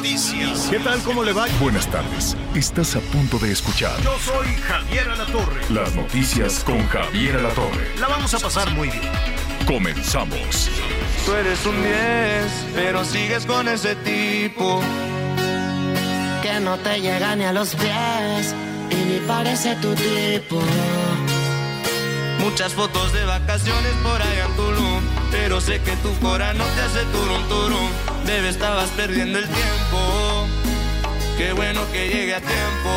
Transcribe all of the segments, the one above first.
Noticias. ¿Qué tal? ¿Cómo le va? Buenas tardes. Estás a punto de escuchar Yo soy Javier Alatorre. las noticias con Javier Alatorre. La vamos a pasar muy bien. Comenzamos. Tú eres un 10, pero sigues con ese tipo. que no te llega ni a los pies y ni parece tu tipo. Muchas fotos de vacaciones por allá en Tulum. Pero sé que tu cora no te hace turum turum. Debe estabas perdiendo el tiempo. Qué bueno que llegue a tiempo.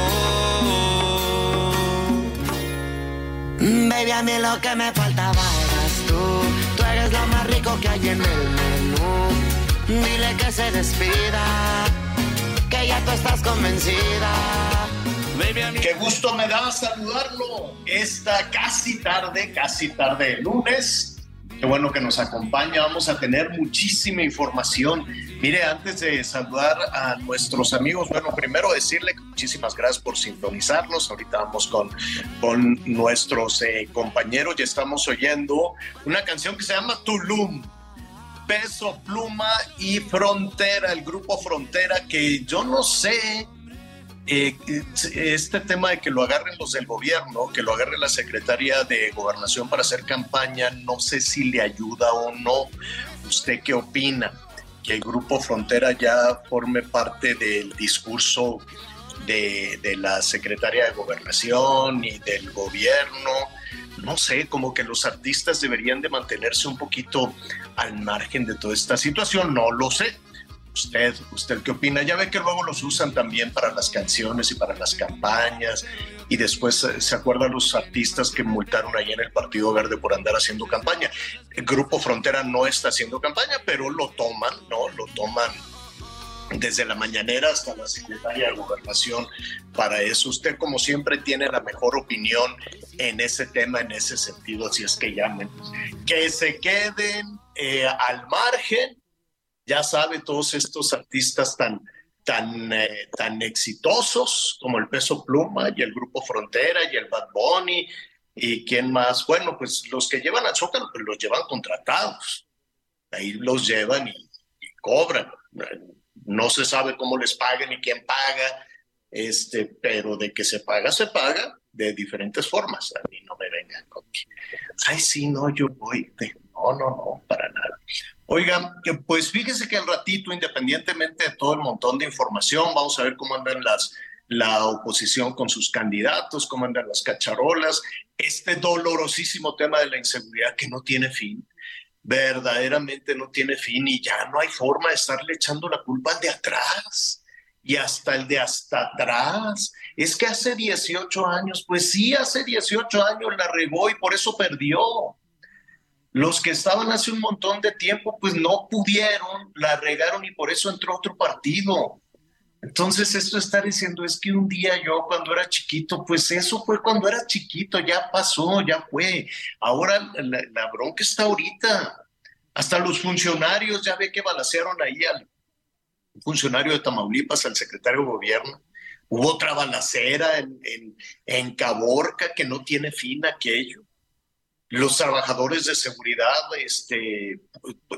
Baby, a mí lo que me faltaba eras tú. Tú eres lo más rico que hay en el menú. Dile que se despida, que ya tú estás convencida. Baby, a mí Qué gusto me da saludarlo esta casi tarde, casi tarde de lunes. Qué bueno que nos acompaña. Vamos a tener muchísima información. Mire, antes de saludar a nuestros amigos, bueno, primero decirle que muchísimas gracias por sintonizarnos. Ahorita vamos con, con nuestros eh, compañeros y estamos oyendo una canción que se llama Tulum. Peso, Pluma y Frontera, el grupo Frontera, que yo no sé eh, este tema de que lo agarren los del gobierno, que lo agarre la Secretaría de Gobernación para hacer campaña, no sé si le ayuda o no. ¿Usted qué opina? Que el Grupo Frontera ya forme parte del discurso de, de la Secretaría de Gobernación y del gobierno. No sé, como que los artistas deberían de mantenerse un poquito al margen de toda esta situación, no lo sé. ¿Usted, usted qué opina? Ya ve que luego los usan también para las canciones y para las campañas y después eh, se acuerdan los artistas que multaron allí en el Partido Verde por andar haciendo campaña. El Grupo Frontera no está haciendo campaña, pero lo toman, ¿no? Lo toman desde la mañanera hasta la secretaria de Gobernación para eso. Usted, como siempre, tiene la mejor opinión en ese tema, en ese sentido, si es que llamen. Que se queden eh, al margen ya sabe, todos estos artistas tan, tan, eh, tan exitosos como el Peso Pluma y el Grupo Frontera y el Bad Bunny y quién más. Bueno, pues los que llevan al Zócalo, pues los llevan contratados. Ahí los llevan y, y cobran. No se sabe cómo les paguen ni quién paga, este, pero de que se paga, se paga de diferentes formas. A mí no me vengan con que, ay, sí, no, yo voy. No, no, no. Oigan, pues fíjese que al ratito, independientemente de todo el montón de información, vamos a ver cómo andan las, la oposición con sus candidatos, cómo andan las cacharolas, este dolorosísimo tema de la inseguridad que no tiene fin, verdaderamente no tiene fin y ya no hay forma de estarle echando la culpa al de atrás y hasta el de hasta atrás. Es que hace 18 años, pues sí, hace 18 años la regó y por eso perdió. Los que estaban hace un montón de tiempo, pues no pudieron, la regaron y por eso entró otro partido. Entonces, esto está diciendo es que un día yo cuando era chiquito, pues eso fue cuando era chiquito, ya pasó, ya fue. Ahora la, bronca está ahorita. Hasta los funcionarios, ya ve que balacearon ahí al funcionario de Tamaulipas, al secretario de gobierno. Hubo otra balacera en, en, en Caborca que no tiene fin aquello los trabajadores de seguridad, este,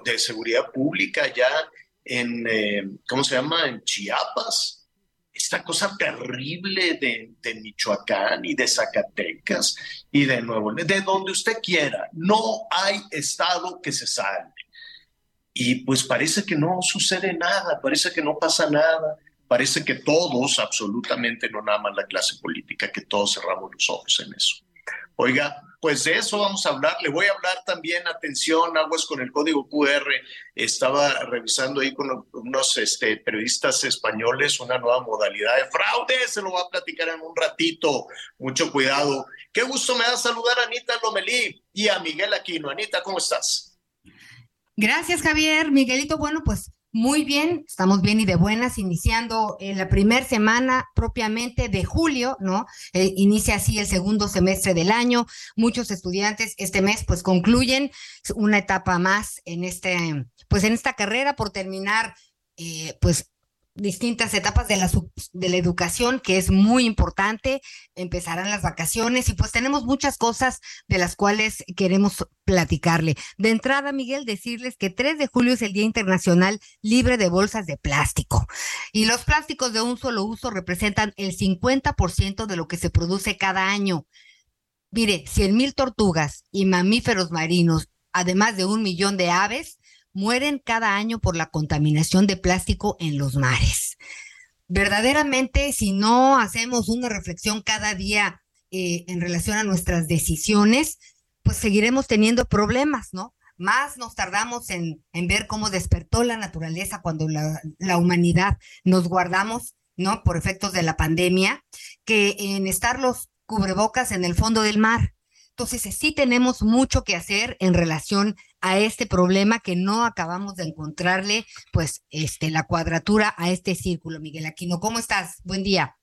de seguridad pública ya en, eh, ¿cómo se llama? En Chiapas. Esta cosa terrible de, de, Michoacán y de Zacatecas y de Nuevo León, de donde usted quiera. No hay estado que se salve. Y pues parece que no sucede nada, parece que no pasa nada, parece que todos, absolutamente no nada más la clase política, que todos cerramos los ojos en eso. Oiga, pues de eso vamos a hablar. Le voy a hablar también, atención, aguas con el código QR. Estaba revisando ahí con unos este, periodistas españoles una nueva modalidad de fraude. Se lo voy a platicar en un ratito. Mucho cuidado. Qué gusto me da saludar a Anita Lomelí y a Miguel Aquino. Anita, ¿cómo estás? Gracias, Javier. Miguelito, bueno, pues muy bien, estamos bien y de buenas, iniciando en la primera semana propiamente de julio, ¿no? Eh, inicia así el segundo semestre del año. Muchos estudiantes este mes pues concluyen una etapa más en este, pues en esta carrera por terminar, eh, pues distintas etapas de la, de la educación, que es muy importante. Empezarán las vacaciones y pues tenemos muchas cosas de las cuales queremos platicarle. De entrada, Miguel, decirles que 3 de julio es el Día Internacional Libre de Bolsas de Plástico. Y los plásticos de un solo uso representan el 50% de lo que se produce cada año. Mire, 100 mil tortugas y mamíferos marinos, además de un millón de aves, mueren cada año por la contaminación de plástico en los mares. Verdaderamente, si no hacemos una reflexión cada día eh, en relación a nuestras decisiones, pues seguiremos teniendo problemas, ¿no? Más nos tardamos en, ver cómo despertó la naturaleza cuando la, la humanidad nos guardamos, ¿no? Por efectos de la pandemia, que en estar los cubrebocas en el fondo del mar. Entonces, sí tenemos mucho que hacer en relación a este problema que no acabamos de encontrarle, pues, este, la cuadratura a este círculo, Miguel Aquino. ¿Cómo estás? Buen día.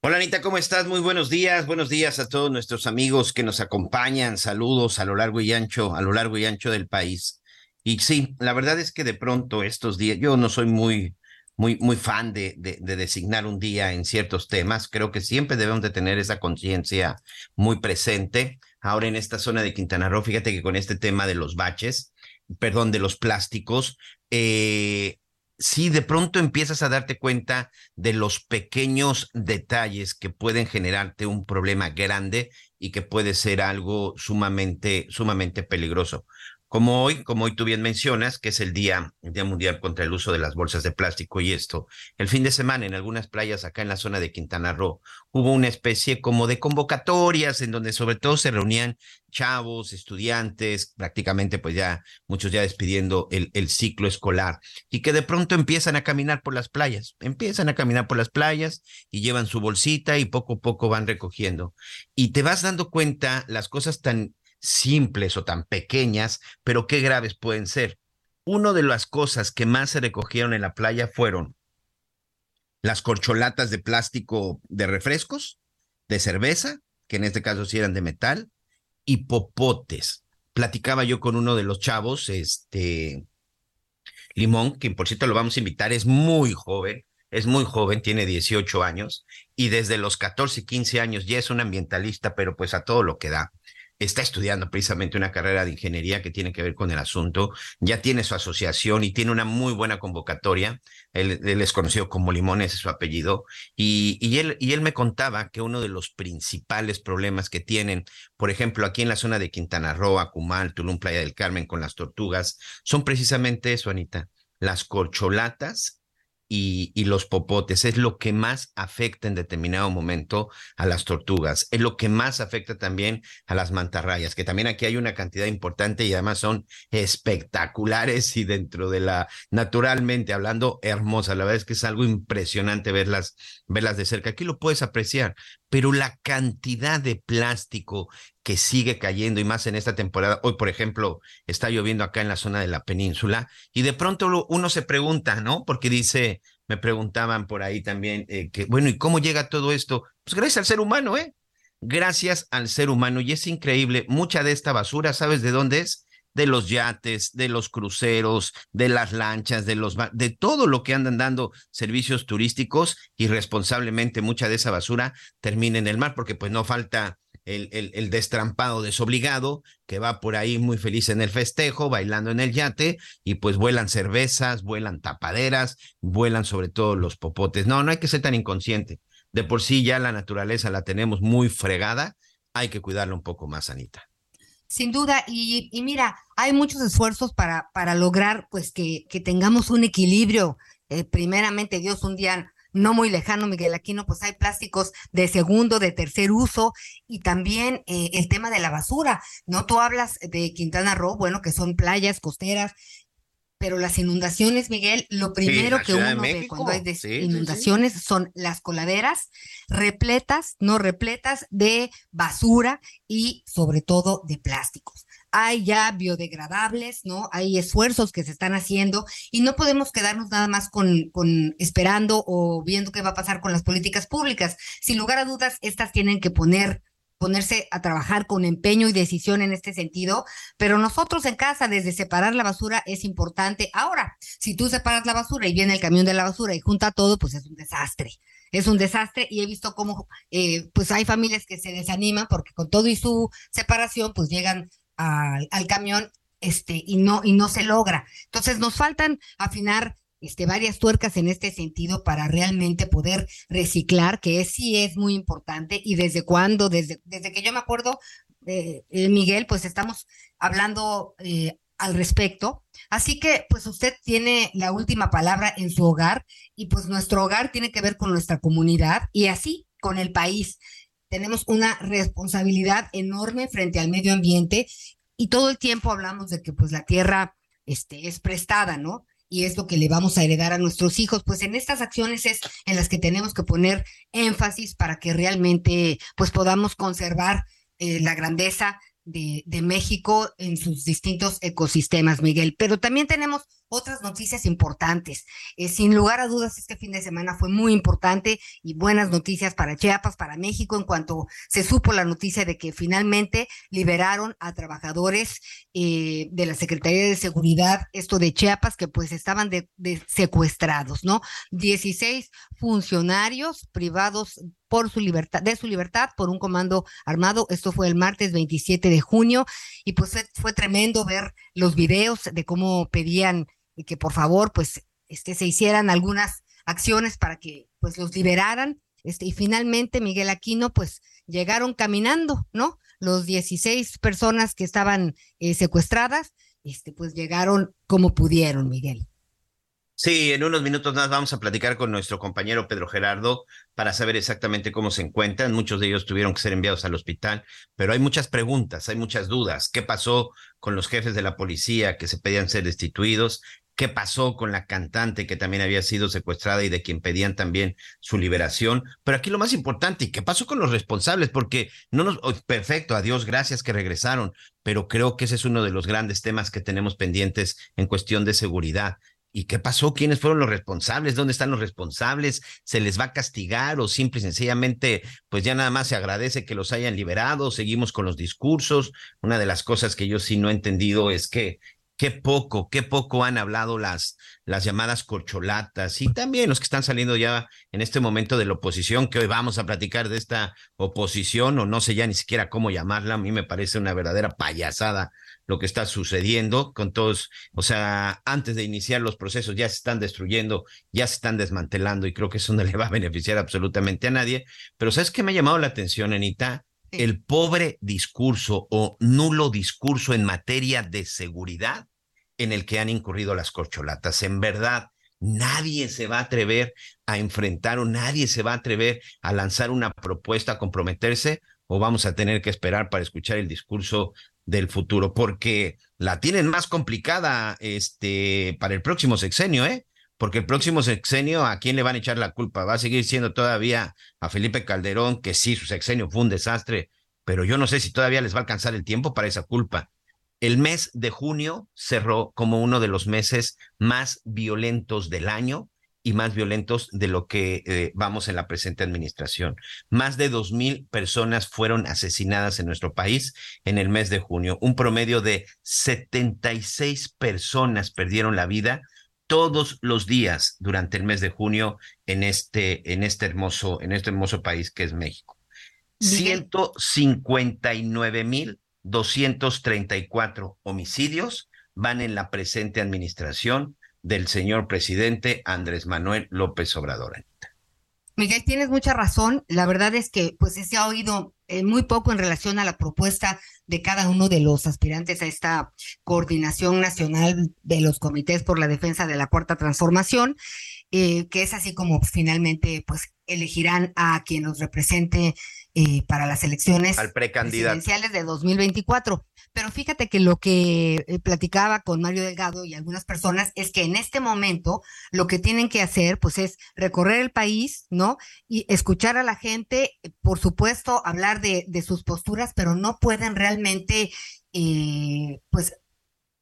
Hola Anita, ¿cómo estás? Muy buenos días. Buenos días a todos nuestros amigos que nos acompañan. Saludos a lo largo y ancho, a lo largo y ancho del país. Y sí, la verdad es que de pronto estos días, yo no soy muy, muy, muy fan de, de, de designar un día en ciertos temas. Creo que siempre debemos de tener esa conciencia muy presente ahora en esta zona de Quintana Roo. Fíjate que con este tema de los baches, perdón, de los plásticos, eh, sí de pronto empiezas a darte cuenta de los pequeños detalles que pueden generarte un problema grande y que puede ser algo sumamente, sumamente peligroso. Como hoy, como hoy tú bien mencionas, que es el día, el día Mundial contra el uso de las bolsas de plástico y esto, el fin de semana en algunas playas acá en la zona de Quintana Roo hubo una especie como de convocatorias en donde sobre todo se reunían chavos, estudiantes, prácticamente pues ya muchos ya despidiendo el, el ciclo escolar y que de pronto empiezan a caminar por las playas, empiezan a caminar por las playas y llevan su bolsita y poco a poco van recogiendo. Y te vas dando cuenta las cosas tan simples o tan pequeñas, pero qué graves pueden ser. Una de las cosas que más se recogieron en la playa fueron las corcholatas de plástico de refrescos, de cerveza, que en este caso sí eran de metal, y popotes. Platicaba yo con uno de los chavos, este Limón, que por cierto lo vamos a invitar, es muy joven, es muy joven, tiene 18 años, y desde los 14, 15 años ya es un ambientalista, pero pues a todo lo que da está estudiando precisamente una carrera de ingeniería que tiene que ver con el asunto, ya tiene su asociación y tiene una muy buena convocatoria. Él, es conocido como Limones, es su apellido, y, él me contaba que uno de los principales problemas que tienen, por ejemplo, aquí en la zona de Quintana Roo, Acumal, Tulum, Playa del Carmen, con las tortugas, son precisamente eso, Anita, las corcholatas y, los popotes. Es lo que más afecta en determinado momento a las tortugas. Es lo que más afecta también a las mantarrayas, que también aquí hay una cantidad importante y además son espectaculares y dentro de la, naturalmente hablando, hermosa. La verdad es que es algo impresionante verlas, verlas de cerca. Aquí lo puedes apreciar, pero la cantidad de plástico que sigue cayendo y más en esta temporada. Hoy, por ejemplo, está lloviendo acá en la zona de la península y de pronto uno se pregunta, ¿no? Porque dice, me preguntaban por ahí también, eh, que bueno, ¿y cómo llega todo esto? Pues gracias al ser humano, ¿eh? Gracias al ser humano y es increíble, mucha de esta basura, ¿sabes de dónde es? De los yates, de los cruceros, de las lanchas, de los de todo lo que andan dando servicios turísticos y responsablemente mucha de esa basura termina en el mar porque pues no falta el, el, destrampado desobligado que va por ahí muy feliz en el festejo, bailando en el yate, y pues vuelan cervezas, vuelan tapaderas, vuelan sobre todo los popotes. No, no hay que ser tan inconsciente. De por sí ya la naturaleza la tenemos muy fregada, hay que cuidarla un poco más, Anita. Sin duda, y, y mira, hay muchos esfuerzos para, para lograr pues que, que tengamos un equilibrio. Eh, primeramente, Dios, un día no muy lejano, Miguel Aquino, pues hay plásticos de segundo, de tercer uso y también eh, el tema de la basura. No, tú hablas de Quintana Roo, bueno, que son playas costeras pero las inundaciones, Miguel, lo primero que uno ve cuando hay inundaciones son las coladeras repletas, no repletas de basura y sobre todo de plásticos. hay ya biodegradables, ¿no? Hay esfuerzos que se están haciendo y no podemos quedarnos nada más con, con esperando o viendo qué va a pasar con las políticas públicas. Sin lugar a dudas, estas tienen que poner ponerse a trabajar con empeño y decisión en este sentido, pero nosotros en casa, desde separar la basura es importante. Ahora, si tú separas la basura y viene el camión de la basura y junta todo, pues es un desastre. Es un desastre y he visto cómo eh, pues hay familias que se desaniman porque con todo y su separación pues llegan al, al camión este, y, no, y no se logra. Entonces nos faltan afinar este, varias tuercas en este sentido para realmente poder reciclar, que sí es muy importante. Y desde cuándo, desde, desde que yo me acuerdo, eh, eh, Miguel, pues estamos hablando eh, al respecto. Así que, pues usted tiene la última palabra en su hogar y pues nuestro hogar tiene que ver con nuestra comunidad y así con el país. Tenemos una responsabilidad enorme frente al medio ambiente y todo el tiempo hablamos de que pues la tierra este, es prestada, ¿no? Y es lo que le vamos a heredar a nuestros hijos. Pues en estas acciones es en las que tenemos que poner énfasis para que realmente pues podamos conservar eh, la grandeza de, de, México en sus distintos ecosistemas, Miguel. Pero también tenemos otras noticias importantes. Eh, sin lugar a dudas, este fin de semana fue muy importante y buenas noticias para Chiapas, para México, en cuanto se supo la noticia de que finalmente liberaron a trabajadores eh, de la Secretaría de Seguridad, esto de Chiapas, que pues estaban de, secuestrados, ¿no? 16 funcionarios privados por su libertad, de su libertad por un comando armado. Esto fue el martes 27 de junio y pues fue tremendo ver los videos de cómo pedían y que por favor pues este, se hicieran algunas acciones para que pues los liberaran. Este, y finalmente Miguel Aquino pues llegaron caminando, ¿no? Los 16 personas que estaban eh, secuestradas, este, pues llegaron como pudieron, Miguel. Sí, en unos minutos más vamos a platicar con nuestro compañero Pedro Gerardo para saber exactamente cómo se encuentran. Muchos de ellos tuvieron que ser enviados al hospital, pero hay muchas preguntas, hay muchas dudas. ¿Qué pasó con los jefes de la policía que se pedían ser destituidos? Qué pasó con la cantante que también había sido secuestrada y de quien pedían también su liberación. Pero aquí lo más importante, ¿qué pasó con los responsables? Porque no nos, oh, perfecto, adiós, gracias que regresaron, pero creo que ese es uno de los grandes temas que tenemos pendientes en cuestión de seguridad. ¿Y qué pasó? ¿Quiénes fueron los responsables? ¿Dónde están los responsables? ¿Se les va a castigar o simple y sencillamente, pues ya nada más se agradece que los hayan liberado? Seguimos con los discursos. Una de las cosas que yo sí no he entendido es que qué poco, qué poco han hablado las, las llamadas corcholatas y también los que están saliendo ya en este momento de la oposición, que hoy vamos a platicar de esta oposición, o no sé ya ni siquiera cómo llamarla, a mí me parece una verdadera payasada lo que está sucediendo con todos, o sea, antes de iniciar los procesos ya se están destruyendo, ya se están desmantelando y creo que eso no le va a beneficiar absolutamente a nadie. Pero ¿sabes qué me ha llamado la atención, Anita? El pobre discurso o nulo discurso en materia de seguridad en el que han incurrido las corcholatas. En verdad, nadie se va a atrever a enfrentar o nadie se va a atrever a lanzar una propuesta, a comprometerse, o vamos a tener que esperar para escuchar el discurso del futuro, porque la tienen más complicada este, para el próximo sexenio, ¿eh? Porque el próximo sexenio, ¿a quién le van a echar la culpa? Va a seguir siendo todavía a Felipe Calderón, que sí, su sexenio fue un desastre, pero yo no sé si todavía les va a alcanzar el tiempo para esa culpa. El mes de junio cerró como uno de los meses más violentos del año y más violentos de lo que eh, vamos en la presente administración. Más de dos mil personas fueron asesinadas en nuestro país en el mes de junio. Un promedio de 76 personas perdieron la vida todos los días durante el mes de junio en este, en este hermoso, en este hermoso país que es México. 159 mil 234 homicidios van en la presente administración del señor presidente Andrés Manuel López Obrador. Miguel, tienes mucha razón. La verdad es que pues se ha oído eh, muy poco en relación a la propuesta de cada uno de los aspirantes a esta coordinación nacional de los comités por la defensa de la cuarta transformación, eh, que es así como finalmente pues elegirán a quien los represente eh, para las elecciones presidenciales de 2024. Pero fíjate que lo que eh, platicaba con Mario Delgado y algunas personas es que en este momento lo que tienen que hacer pues es recorrer el país, ¿no? Y escuchar a la gente, por supuesto, hablar de, de sus posturas, pero no pueden realmente eh, pues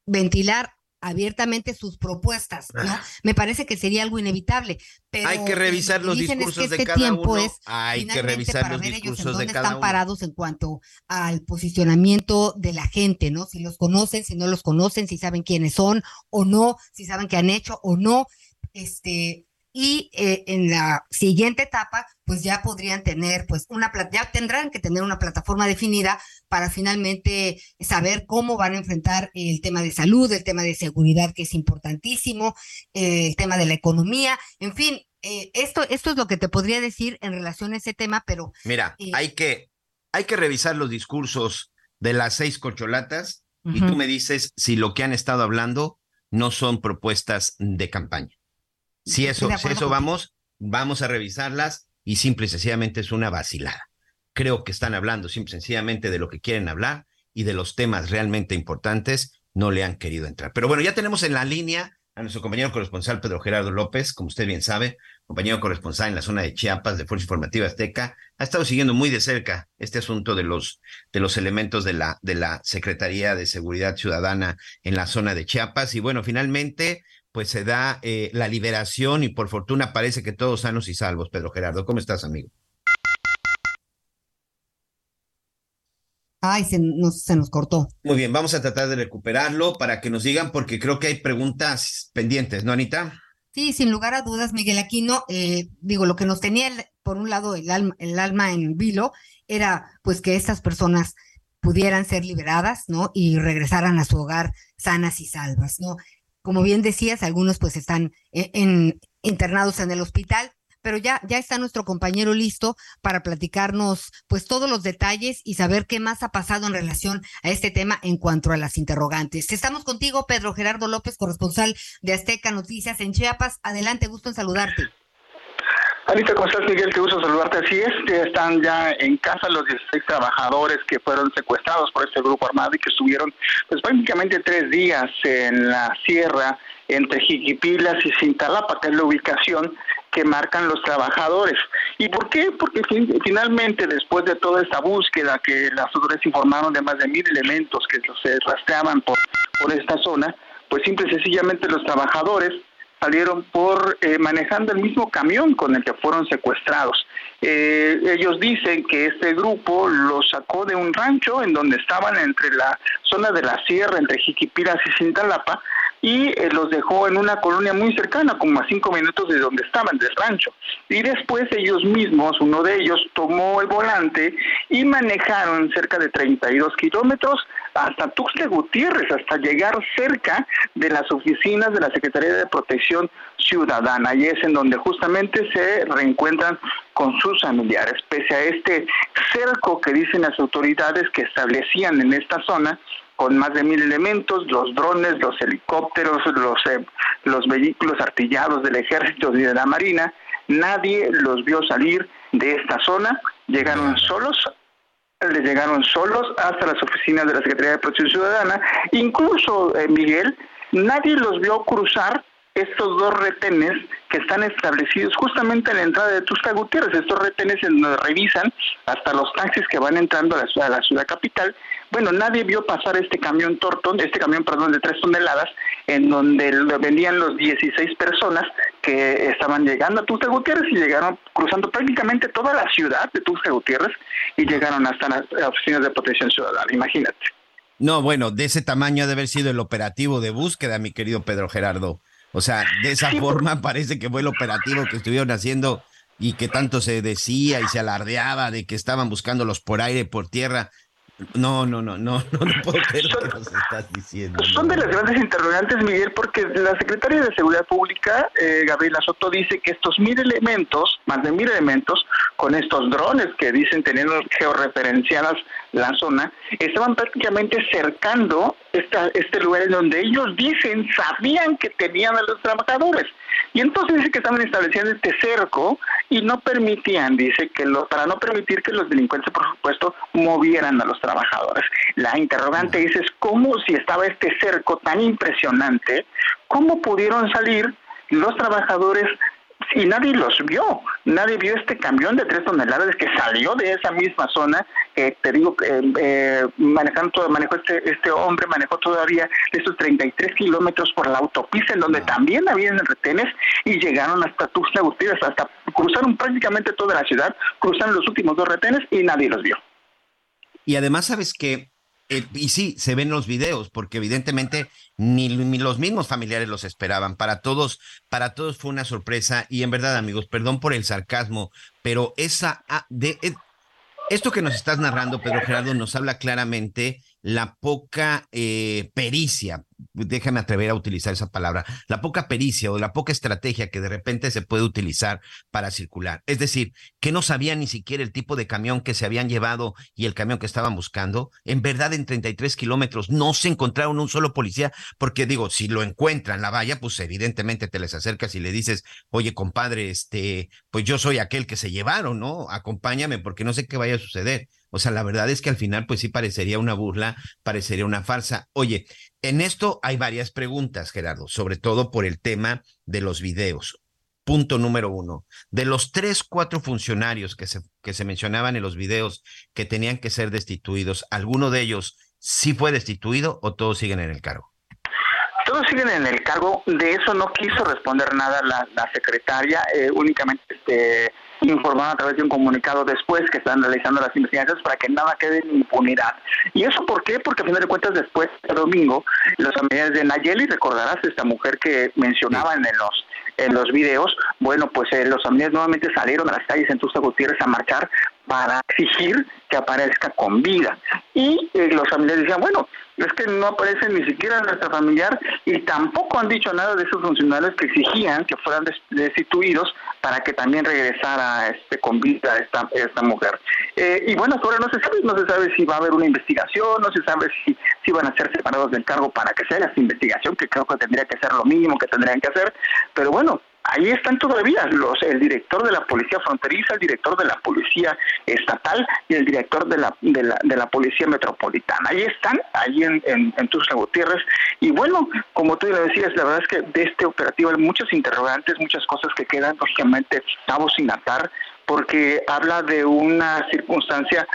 ventilar abiertamente sus propuestas, ¿no? Me parece que sería algo inevitable. Pero Hay que revisar lo los dicen es discursos que de este cada tiempo uno. es Hay que revisar para los ver ellos en discursos de dónde cada están uno. parados en cuanto al posicionamiento de la gente, ¿no? Si los conocen, si no los conocen, si saben quiénes son o no, si saben qué han hecho o no. Este, y eh, en la siguiente etapa, pues ya podrían tener, pues una, ya tendrán que tener una plataforma definida para finalmente saber cómo van a enfrentar el tema de salud, el tema de seguridad, que es importantísimo, eh, el tema de la economía, en fin, eh, esto, esto es lo que te podría decir en relación a ese tema, pero Mira, Eh, hay que, hay que revisar los discursos de las seis corcholatas y tú me dices si lo que han estado hablando no son propuestas de campaña. Si eso, si eso vamos, vamos a revisarlas y simple y sencillamente es una vacilada. Creo que están hablando simple y sencillamente de lo que quieren hablar y de los temas realmente importantes no le han querido entrar. Pero bueno, ya tenemos en la línea a nuestro compañero corresponsal Pedro Gerardo López, como usted bien sabe, compañero corresponsal en la zona de Chiapas de Fuerza Informativa Azteca, ha estado siguiendo muy de cerca este asunto de los, de los elementos de la, de la Secretaría de Seguridad Ciudadana en la zona de Chiapas. Y bueno, finalmente, pues se da eh, la liberación y por fortuna parece que todos sanos y salvos. Pedro Gerardo, ¿cómo estás, amigo? ay, se nos, se nos cortó. Muy bien, vamos a tratar de recuperarlo para que nos digan, porque creo que hay preguntas pendientes, ¿no, Anita? Sí, sin lugar a dudas, Miguel Aquino, eh, digo, lo que nos tenía, el- por un lado, el alma, el alma en vilo era pues que estas personas pudieran ser liberadas, ¿no? Y regresaran a su hogar sanas y salvas, ¿no? Como bien decías, algunos pues están en, en- internados en el hospital, pero ya, ya está nuestro compañero listo para platicarnos pues todos los detalles y saber qué más ha pasado en relación a este tema en cuanto a las interrogantes. Estamos contigo, Pedro Gerardo López, corresponsal de Azteca Noticias en Chiapas. Adelante, gusto en saludarte. Anita, ¿cómo estás, Miguel? Qué gusto saludarte. Así es, que están ya en casa los 16 trabajadores que fueron secuestrados por este grupo armado y que estuvieron pues prácticamente tres días en la sierra entre Jiquipilas y Cintalapa, que es la ubicación que marcan los trabajadores. ¿Y por qué? Porque fin- finalmente, después de toda esta búsqueda que las autoridades informaron de más de mil elementos que se rastreaban por esta zona, pues simple y sencillamente los trabajadores salieron por eh, manejando el mismo camión con el que fueron secuestrados. Eh, ellos dicen que este grupo los sacó de un rancho en donde estaban entre la zona de la sierra, entre Jiquipiras y Cintalapa, y eh, los dejó en una colonia muy cercana, como a cinco minutos de donde estaban, del rancho. Y después ellos mismos, uno de ellos tomó el volante y manejaron cerca de 32 kilómetros hasta Tuxtla Gutiérrez, hasta llegar cerca de las oficinas de la Secretaría de Protección Ciudadana. Y es en donde justamente se reencuentran con sus familiares. Pese a este cerco que dicen las autoridades que establecían en esta zona, con más de mil elementos, los drones, los helicópteros, los, eh, los vehículos artillados del ejército y de la marina, nadie los vio salir de esta zona, llegaron solos, les llegaron solos hasta las oficinas de la Secretaría de Protección Ciudadana, incluso eh, Miguel, nadie los vio cruzar estos dos retenes que están establecidos justamente en la entrada de Tuxtla Gutiérrez, estos retenes en donde revisan hasta los taxis que van entrando a la ciudad, a la ciudad capital. Bueno, nadie vio pasar este camión Torton, este camión, perdón, de tres toneladas, en donde lo vendían los 16 personas que estaban llegando a Tuxtla Gutiérrez y llegaron cruzando prácticamente toda la ciudad de Tuxtla Gutiérrez y llegaron hasta las oficinas de protección ciudadana, imagínate. No, bueno, de ese tamaño ha de haber sido el operativo de búsqueda, mi querido Pedro Gerardo. O sea, de esa forma parece que fue el operativo que estuvieron haciendo y que tanto se decía y se alardeaba de que estaban buscándolos por aire, por tierra. No, no, no, no, no, no puedo creer lo que nos estás diciendo. Son de las grandes interrogantes, Miguel, porque la secretaria de Seguridad Pública, eh, Gabriela Soto, dice que estos mil elementos, más de mil elementos, con estos drones que dicen tener georreferenciadas la zona, estaban prácticamente cercando esta, este lugar en donde ellos dicen sabían que tenían a los trabajadores. Y entonces dice que estaban estableciendo este cerco y no permitían, dice que lo, para no permitir que los delincuentes, por supuesto, movieran a los trabajadores. La interrogante dice es cómo si estaba este cerco tan impresionante, cómo pudieron salir los trabajadores y nadie los vio, nadie vio este camión de tres toneladas que salió de esa misma zona, que te digo, eh, eh, manejando todo, manejó este, este hombre, manejó todavía estos 33 kilómetros por la autopista, en donde también había retenes, y llegaron hasta Tuxtla Gutiérrez, hasta cruzaron prácticamente toda la ciudad, cruzaron los últimos dos retenes y nadie los vio. Y además, sabes que eh, y sí, se ven los videos, porque evidentemente ni, los mismos familiares los esperaban. Para todos, para todos fue una sorpresa. Y en verdad, amigos, perdón por el sarcasmo, pero esa ah, de, eh, esto que nos estás narrando, Pedro Gerardo, nos habla claramente la poca eh, pericia, déjame atrever a utilizar esa palabra, la poca pericia o la poca estrategia que de repente se puede utilizar para circular. Es decir, que no sabían ni siquiera el tipo de camión que se habían llevado y el camión que estaban buscando. En verdad, en 33 kilómetros no se encontraron un solo policía, porque digo, si lo encuentran la valla, pues evidentemente te les acercas y le dices, oye, compadre, este, pues yo soy aquel que se llevaron, ¿no? Acompáñame porque no sé qué vaya a suceder. O sea, la verdad es que al final, pues sí parecería una burla, parecería una farsa. Oye, en esto hay varias preguntas, Gerardo, sobre todo por el tema de los videos. Punto número uno. De los tres, cuatro funcionarios que se, que se mencionaban en los videos que tenían que ser destituidos, ¿alguno de ellos sí fue destituido o todos siguen en el cargo? Siguen en el cargo. De eso no quiso responder nada la, secretaria. Eh, únicamente este, informaron a través de un comunicado después que están realizando las investigaciones para que nada quede en impunidad. ¿Y eso por qué? Porque a final de cuentas después, el domingo, los familiares de Nayeli, recordarás esta mujer que mencionaban en los en los videos, bueno, pues eh, los familiares nuevamente salieron a las calles en Tusta Gutiérrez a marchar para exigir que aparezca con vida. Y eh, los familiares decían, bueno, es que no aparece ni siquiera nuestra familiar y tampoco han dicho nada de esos funcionarios que exigían que fueran destituidos para que también regresara este con vida esta, esta mujer. Eh, y bueno, ahora no se sabe, no se sabe si va a haber una investigación, no se sabe si, si van a ser separados del cargo para que se haga esa investigación, que creo que tendría que ser lo mínimo que tendrían que hacer, pero bueno, ahí están todavía los el director de la policía fronteriza, el director de la policía estatal y el director de la de la, de la policía metropolitana. Ahí están, ahí en, en, en Gutiérrez. Y bueno, como tú le decías, la verdad es que de este operativo hay muchos interrogantes, muchas cosas que quedan lógicamente sin atar, porque habla de una circunstancia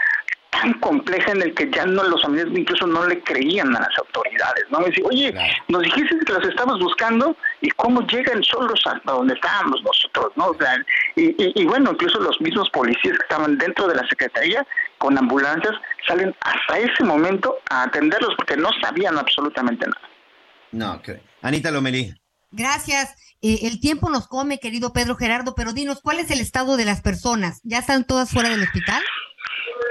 tan compleja en el que ya no los amigos incluso no le creían a las autoridades, ¿no? Me decía, oye, nos dijiste que los estabas buscando y cómo llegan solos hasta donde estábamos nosotros, ¿no? O sea, y, y, bueno, incluso los mismos policías que estaban dentro de la Secretaría con ambulancias salen hasta ese momento a atenderlos porque no sabían absolutamente nada. No, ok. Anita Lomelí. Gracias. Eh, el tiempo nos come, querido Pedro Gerardo, pero dinos, ¿cuál es el estado de las personas? ¿Ya están todas fuera del hospital?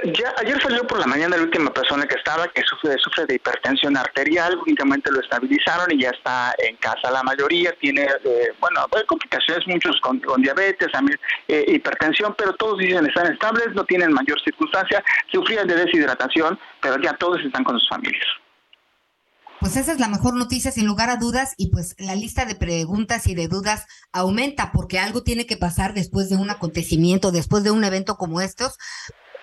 Ya, ayer salió por la mañana la última persona que estaba, que sufre, sufre de hipertensión arterial, únicamente lo estabilizaron y ya está en casa. La mayoría tiene, eh, bueno, hay complicaciones, muchos con, diabetes, eh, hipertensión, pero todos dicen están estables, no tienen mayor circunstancia, sufrían de deshidratación, pero ya todos están con sus familias. Pues esa es la mejor noticia sin lugar a dudas y pues la lista de preguntas y de dudas aumenta porque algo tiene que pasar después de un acontecimiento, después de un evento como estos,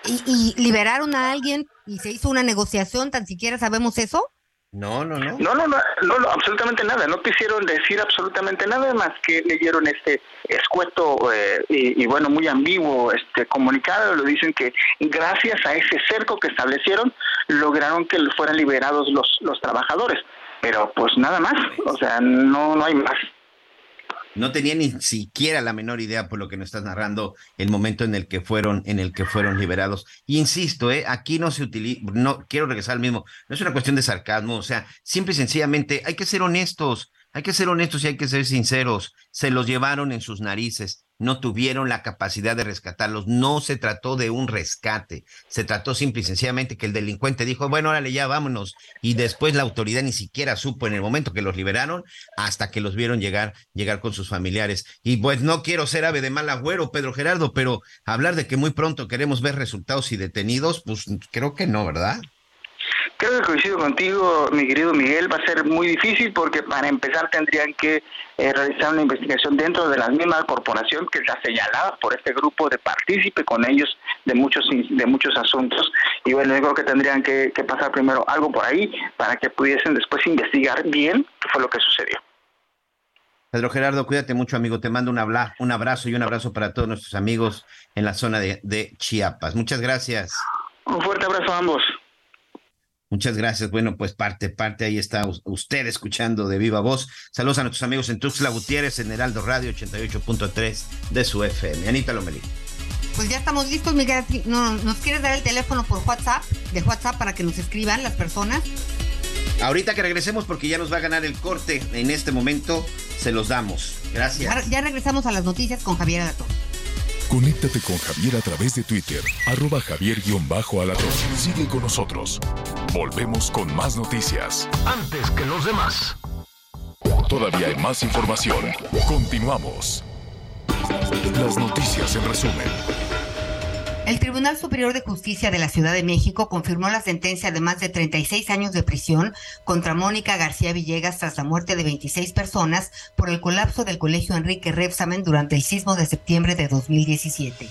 y, liberaron a alguien y se hizo una negociación, tan siquiera sabemos eso. No, no, no. No, no, no, absolutamente nada. No quisieron decir absolutamente nada más que leyeron este escueto eh, y, bueno, muy ambiguo este comunicado. Lo dicen que gracias a ese cerco que establecieron lograron que fueran liberados los, los trabajadores. Pero pues nada más, o sea, no, no hay más. No tenía ni siquiera la menor idea por lo que nos estás narrando el momento en el que fueron, en el que fueron liberados. Insisto, ¿eh? aquí no se utiliza, no quiero regresar al mismo, no es una cuestión de sarcasmo, o sea, simple y sencillamente hay que ser honestos, hay que ser honestos y hay que ser sinceros. Se los llevaron en sus narices no tuvieron la capacidad de rescatarlos. No se trató de un rescate, se trató simple y sencillamente que el delincuente dijo, bueno, órale, ya vámonos. Y después la autoridad ni siquiera supo en el momento que los liberaron hasta que los vieron llegar, llegar con sus familiares. Y pues no quiero ser ave de mal agüero, Pedro Gerardo, pero hablar de que muy pronto queremos ver resultados y detenidos, pues creo que no, ¿verdad? Creo que coincido contigo, mi querido Miguel, va a ser muy difícil porque para empezar tendrían que eh, realizar una investigación dentro de la misma corporación que está señalada por este grupo de partícipe con ellos de muchos de muchos asuntos y bueno, yo creo que tendrían que, que pasar primero algo por ahí para que pudiesen después investigar bien qué fue lo que sucedió. Pedro Gerardo, cuídate mucho, amigo. Te mando un, un abrazo y un abrazo para todos nuestros amigos en la zona de, de Chiapas. Muchas gracias. Un fuerte abrazo a ambos. Muchas gracias. Bueno, pues parte, parte, ahí está usted escuchando de viva voz. Saludos a nuestros amigos en Tuxtla Gutiérrez, en Heraldo Radio 88.3 de su FM. Anita Lomelí. Pues ya estamos listos, Miguel. No, ¿Nos quieres dar el teléfono por WhatsApp, de WhatsApp, para que nos escriban las personas? Ahorita que regresemos, porque ya nos va a ganar el corte, en este momento se los damos. Gracias. Ya, regresamos a las noticias con Javier Alator. Conéctate con Javier a través de Twitter, arroba javier-alator. Sigue con nosotros. Volvemos con más noticias. Antes que los demás. Todavía hay más información. Continuamos. Las noticias en resumen. El Tribunal Superior de Justicia de la Ciudad de México confirmó la sentencia de más de 36 años de prisión contra Mónica García Villegas tras la muerte de 26 personas por el colapso del colegio Enrique Repsamen durante el sismo de septiembre de 2017.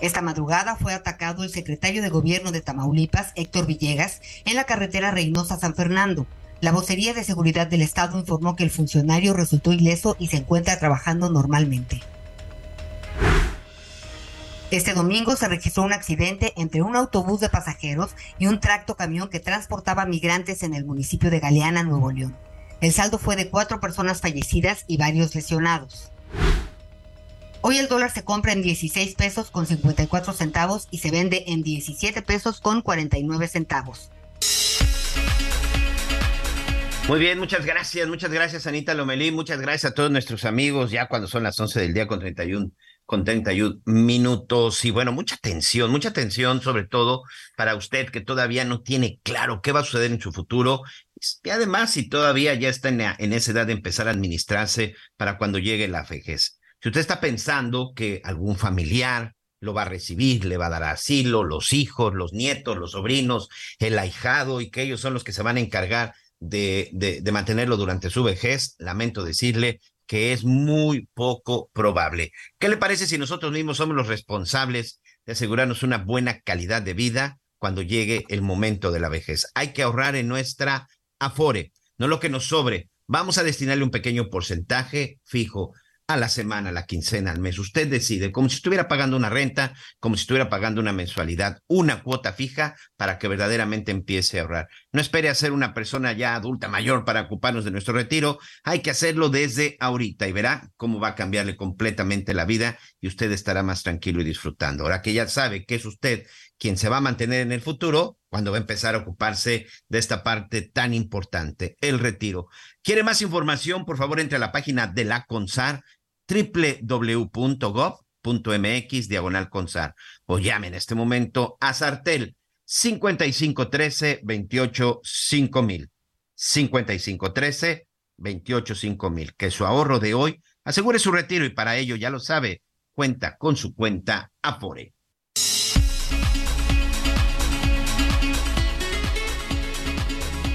Esta madrugada fue atacado el secretario de Gobierno de Tamaulipas, Héctor Villegas, en la carretera Reynosa-San Fernando. La vocería de seguridad del Estado informó que el funcionario resultó ileso y se encuentra trabajando normalmente. Este domingo se registró un accidente entre un autobús de pasajeros y un tracto camión que transportaba migrantes en el municipio de Galeana, Nuevo León. El saldo fue de cuatro personas fallecidas y varios lesionados. Hoy el dólar se compra en 16 pesos con 54 centavos y se vende en 17 pesos con 49 centavos. Muy bien, muchas gracias, muchas gracias Anita Lomelí, muchas gracias a todos nuestros amigos ya cuando son las 11 del día con 31 con 31 minutos. Y bueno, mucha atención, mucha atención, sobre todo para usted que todavía no tiene claro qué va a suceder en su futuro. Y además, si todavía ya está en, en esa edad de empezar a administrarse para cuando llegue la vejez. Si usted está pensando que algún familiar lo va a recibir, le va a dar asilo, los hijos, los nietos, los sobrinos, el ahijado, y que ellos son los que se van a encargar de, mantenerlo durante su vejez, lamento decirle que es muy poco probable. ¿Qué le parece si nosotros mismos somos los responsables de asegurarnos una buena calidad de vida cuando llegue el momento de la vejez? Hay que ahorrar en nuestra afore, no lo que nos sobre. Vamos a destinarle un pequeño porcentaje fijo a la semana, a la quincena, al mes. Usted decide, como si estuviera pagando una renta, como si estuviera pagando una mensualidad, una cuota fija para que verdaderamente empiece a ahorrar. No espere a ser una persona ya adulta mayor para ocuparnos de nuestro retiro. Hay que hacerlo desde ahorita y verá cómo va a cambiarle completamente la vida y usted estará más tranquilo y disfrutando. Ahora que ya sabe que es usted quien se va a mantener en el futuro, cuando va a empezar a ocuparse de esta parte tan importante, el retiro. ¿Quiere más información? Por favor, entre a la página de la CONSAR www.gov.mx diagonal consar o llame en este momento a Sartel 5513 28 5000 5513 28 5000 que su ahorro de hoy asegure su retiro y para ello ya lo sabe cuenta con su cuenta Afore.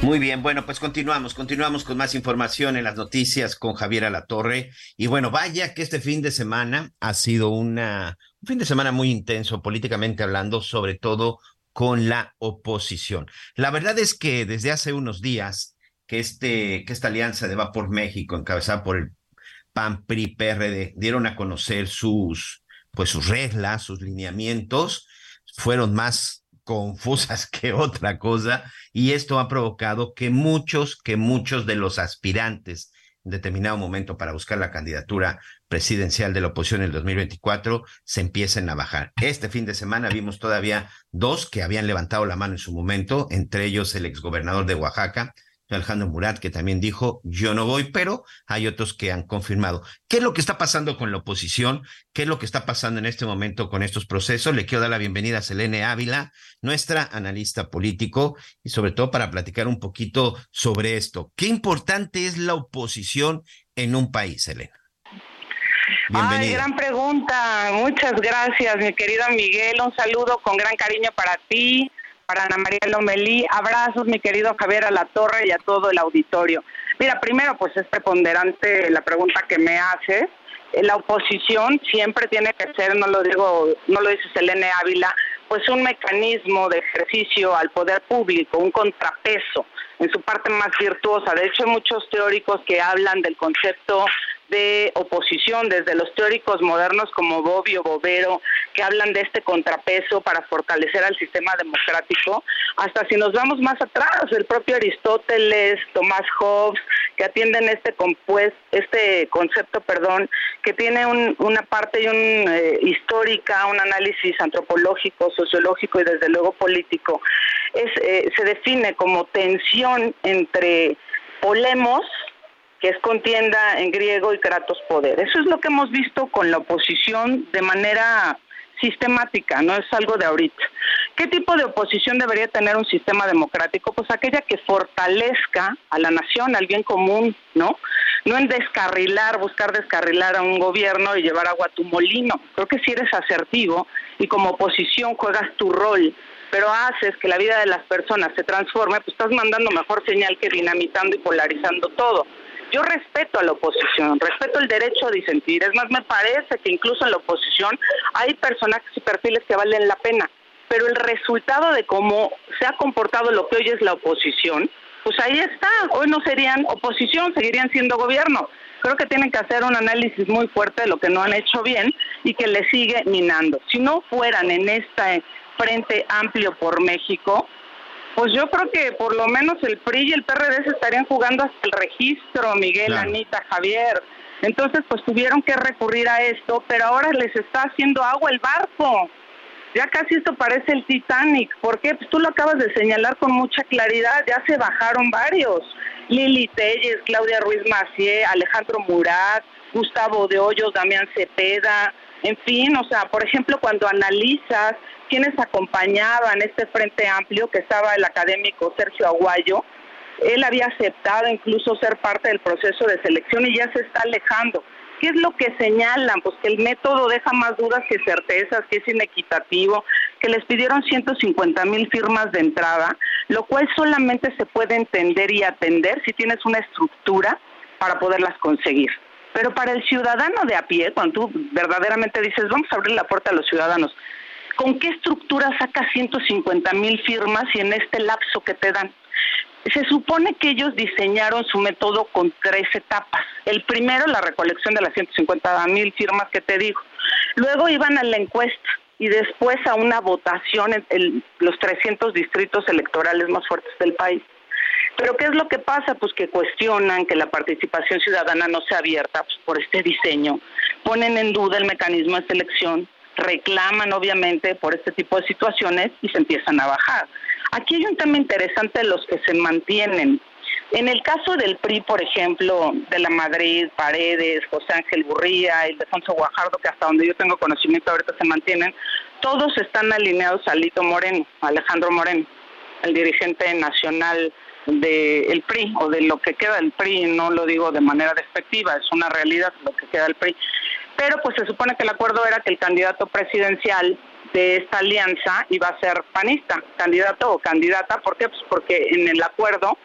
Muy bien, bueno, pues continuamos, continuamos con más información en las noticias con Javier Alatorre. Y bueno, vaya que este fin de semana ha sido una, un fin de semana muy intenso políticamente hablando, sobre todo con la oposición. La verdad es que desde hace unos días que, este, que esta alianza de Va por México, encabezada por el PAN, PRI, PRD, dieron a conocer sus, pues sus reglas, sus lineamientos, fueron más confusas que otra cosa y esto ha provocado que muchos, que muchos de los aspirantes en determinado momento para buscar la candidatura presidencial de la oposición en el 2024 se empiecen a bajar. Este fin de semana vimos todavía dos que habían levantado la mano en su momento, entre ellos el exgobernador de Oaxaca, Alejandro Murat, que también dijo, yo no voy, pero hay otros que han confirmado. ¿Qué es lo que está pasando con la oposición? ¿Qué es lo que está pasando en este momento con estos procesos? Le quiero dar la bienvenida a Selene Ávila, nuestra analista político, y sobre todo para platicar un poquito sobre esto. ¿Qué importante es la oposición en un país, Selena? Bienvenida. Ay, gran pregunta. Muchas gracias, mi querido Miguel. Un saludo con gran cariño para ti, Ana María Lomelí. Abrazos, mi querido Javier a la Torre y a todo el auditorio. Mira, primero, pues es preponderante la pregunta que me hace. La oposición siempre tiene que ser, no lo digo, no lo dice Selene Ávila, pues un mecanismo de ejercicio al poder público, un contrapeso en su parte más virtuosa. De hecho, hay muchos teóricos que hablan del concepto de oposición, desde los teóricos modernos como Bobbio, Bovero, que hablan de este contrapeso para fortalecer al sistema democrático, hasta si nos vamos más atrás, el propio Aristóteles, Tomás Hobbes, que atienden este compuesto, este concepto, perdón, que tiene una parte un, eh, histórica, un análisis antropológico, sociológico y desde luego político, eh, se define como tensión entre polemos, que es contienda en griego y kratos poder. Eso es lo que hemos visto con la oposición de manera sistemática, no es algo de ahorita. ¿Qué tipo de oposición debería tener un sistema democrático? Pues aquella que fortalezca a la nación, al bien común, ¿no? No en descarrilar, buscar descarrilar a un gobierno y llevar agua a tu molino. Creo que si eres asertivo y como oposición juegas tu rol, pero haces que la vida de las personas se transforme, pues estás mandando mejor señal que dinamitando y polarizando todo. Yo respeto a la oposición, respeto el derecho a disentir. Es más, me parece que incluso en la oposición hay personajes y perfiles que valen la pena. Pero el resultado de cómo se ha comportado lo que hoy es la oposición, pues ahí está. Hoy no serían oposición, seguirían siendo gobierno. Creo que tienen que hacer un análisis muy fuerte de lo que no han hecho bien y que le sigue minando. Si no fueran en este frente amplio por México, pues yo creo que por lo menos el PRI y el PRD se estarían jugando hasta el registro, Miguel, Anita, Javier. Entonces, pues tuvieron que recurrir a esto, pero ahora les está haciendo agua el barco. Ya casi esto parece el Titanic. ¿Por qué? Pues tú lo acabas de señalar con mucha claridad. Ya se bajaron varios. Lili Telles, Claudia Ruiz Macié, Alejandro Murat, Gustavo de Hoyos, Damián Cepeda. En fin, o sea, por ejemplo, cuando analizas quienes acompañaban este Frente Amplio, que estaba el académico Sergio Aguayo, él había aceptado incluso ser parte del proceso de selección y ya se está alejando. ¿Qué es lo que señalan? Pues que el método deja más dudas que certezas, que es inequitativo, que les pidieron 150 mil firmas de entrada, lo cual solamente se puede entender y atender si tienes una estructura para poderlas conseguir. Pero para el ciudadano de a pie, cuando tú verdaderamente dices, vamos a abrir la puerta a los ciudadanos, ¿Con qué estructura sacas 150 mil firmas y en este lapso que te dan? Se supone que ellos diseñaron su método con tres etapas. El primero, la recolección de las 150 mil firmas que te digo. Luego iban a la encuesta y después a una votación en los 300 distritos electorales más fuertes del país. Pero ¿qué es lo que pasa? Pues que cuestionan que la participación ciudadana no sea abierta pues, por este diseño, ponen en duda el mecanismo de selección, reclaman obviamente por este tipo de situaciones y se empiezan a bajar. Aquí hay un tema interesante de los que se mantienen. En el caso del PRI, por ejemplo, de la Madrid, Paredes, José Ángel Burría, el Defonso Guajardo, que hasta donde yo tengo conocimiento ahorita se mantienen, todos están alineados a Lito Moreno, Alejandro Moreno, el dirigente nacional del PRI o de lo que queda del PRI, no lo digo de manera despectiva, es una realidad lo que queda del PRI pero pues se supone que el acuerdo era que el candidato presidencial de esta alianza iba a ser panista, candidato o candidata, ¿por qué? Pues porque en el acuerdo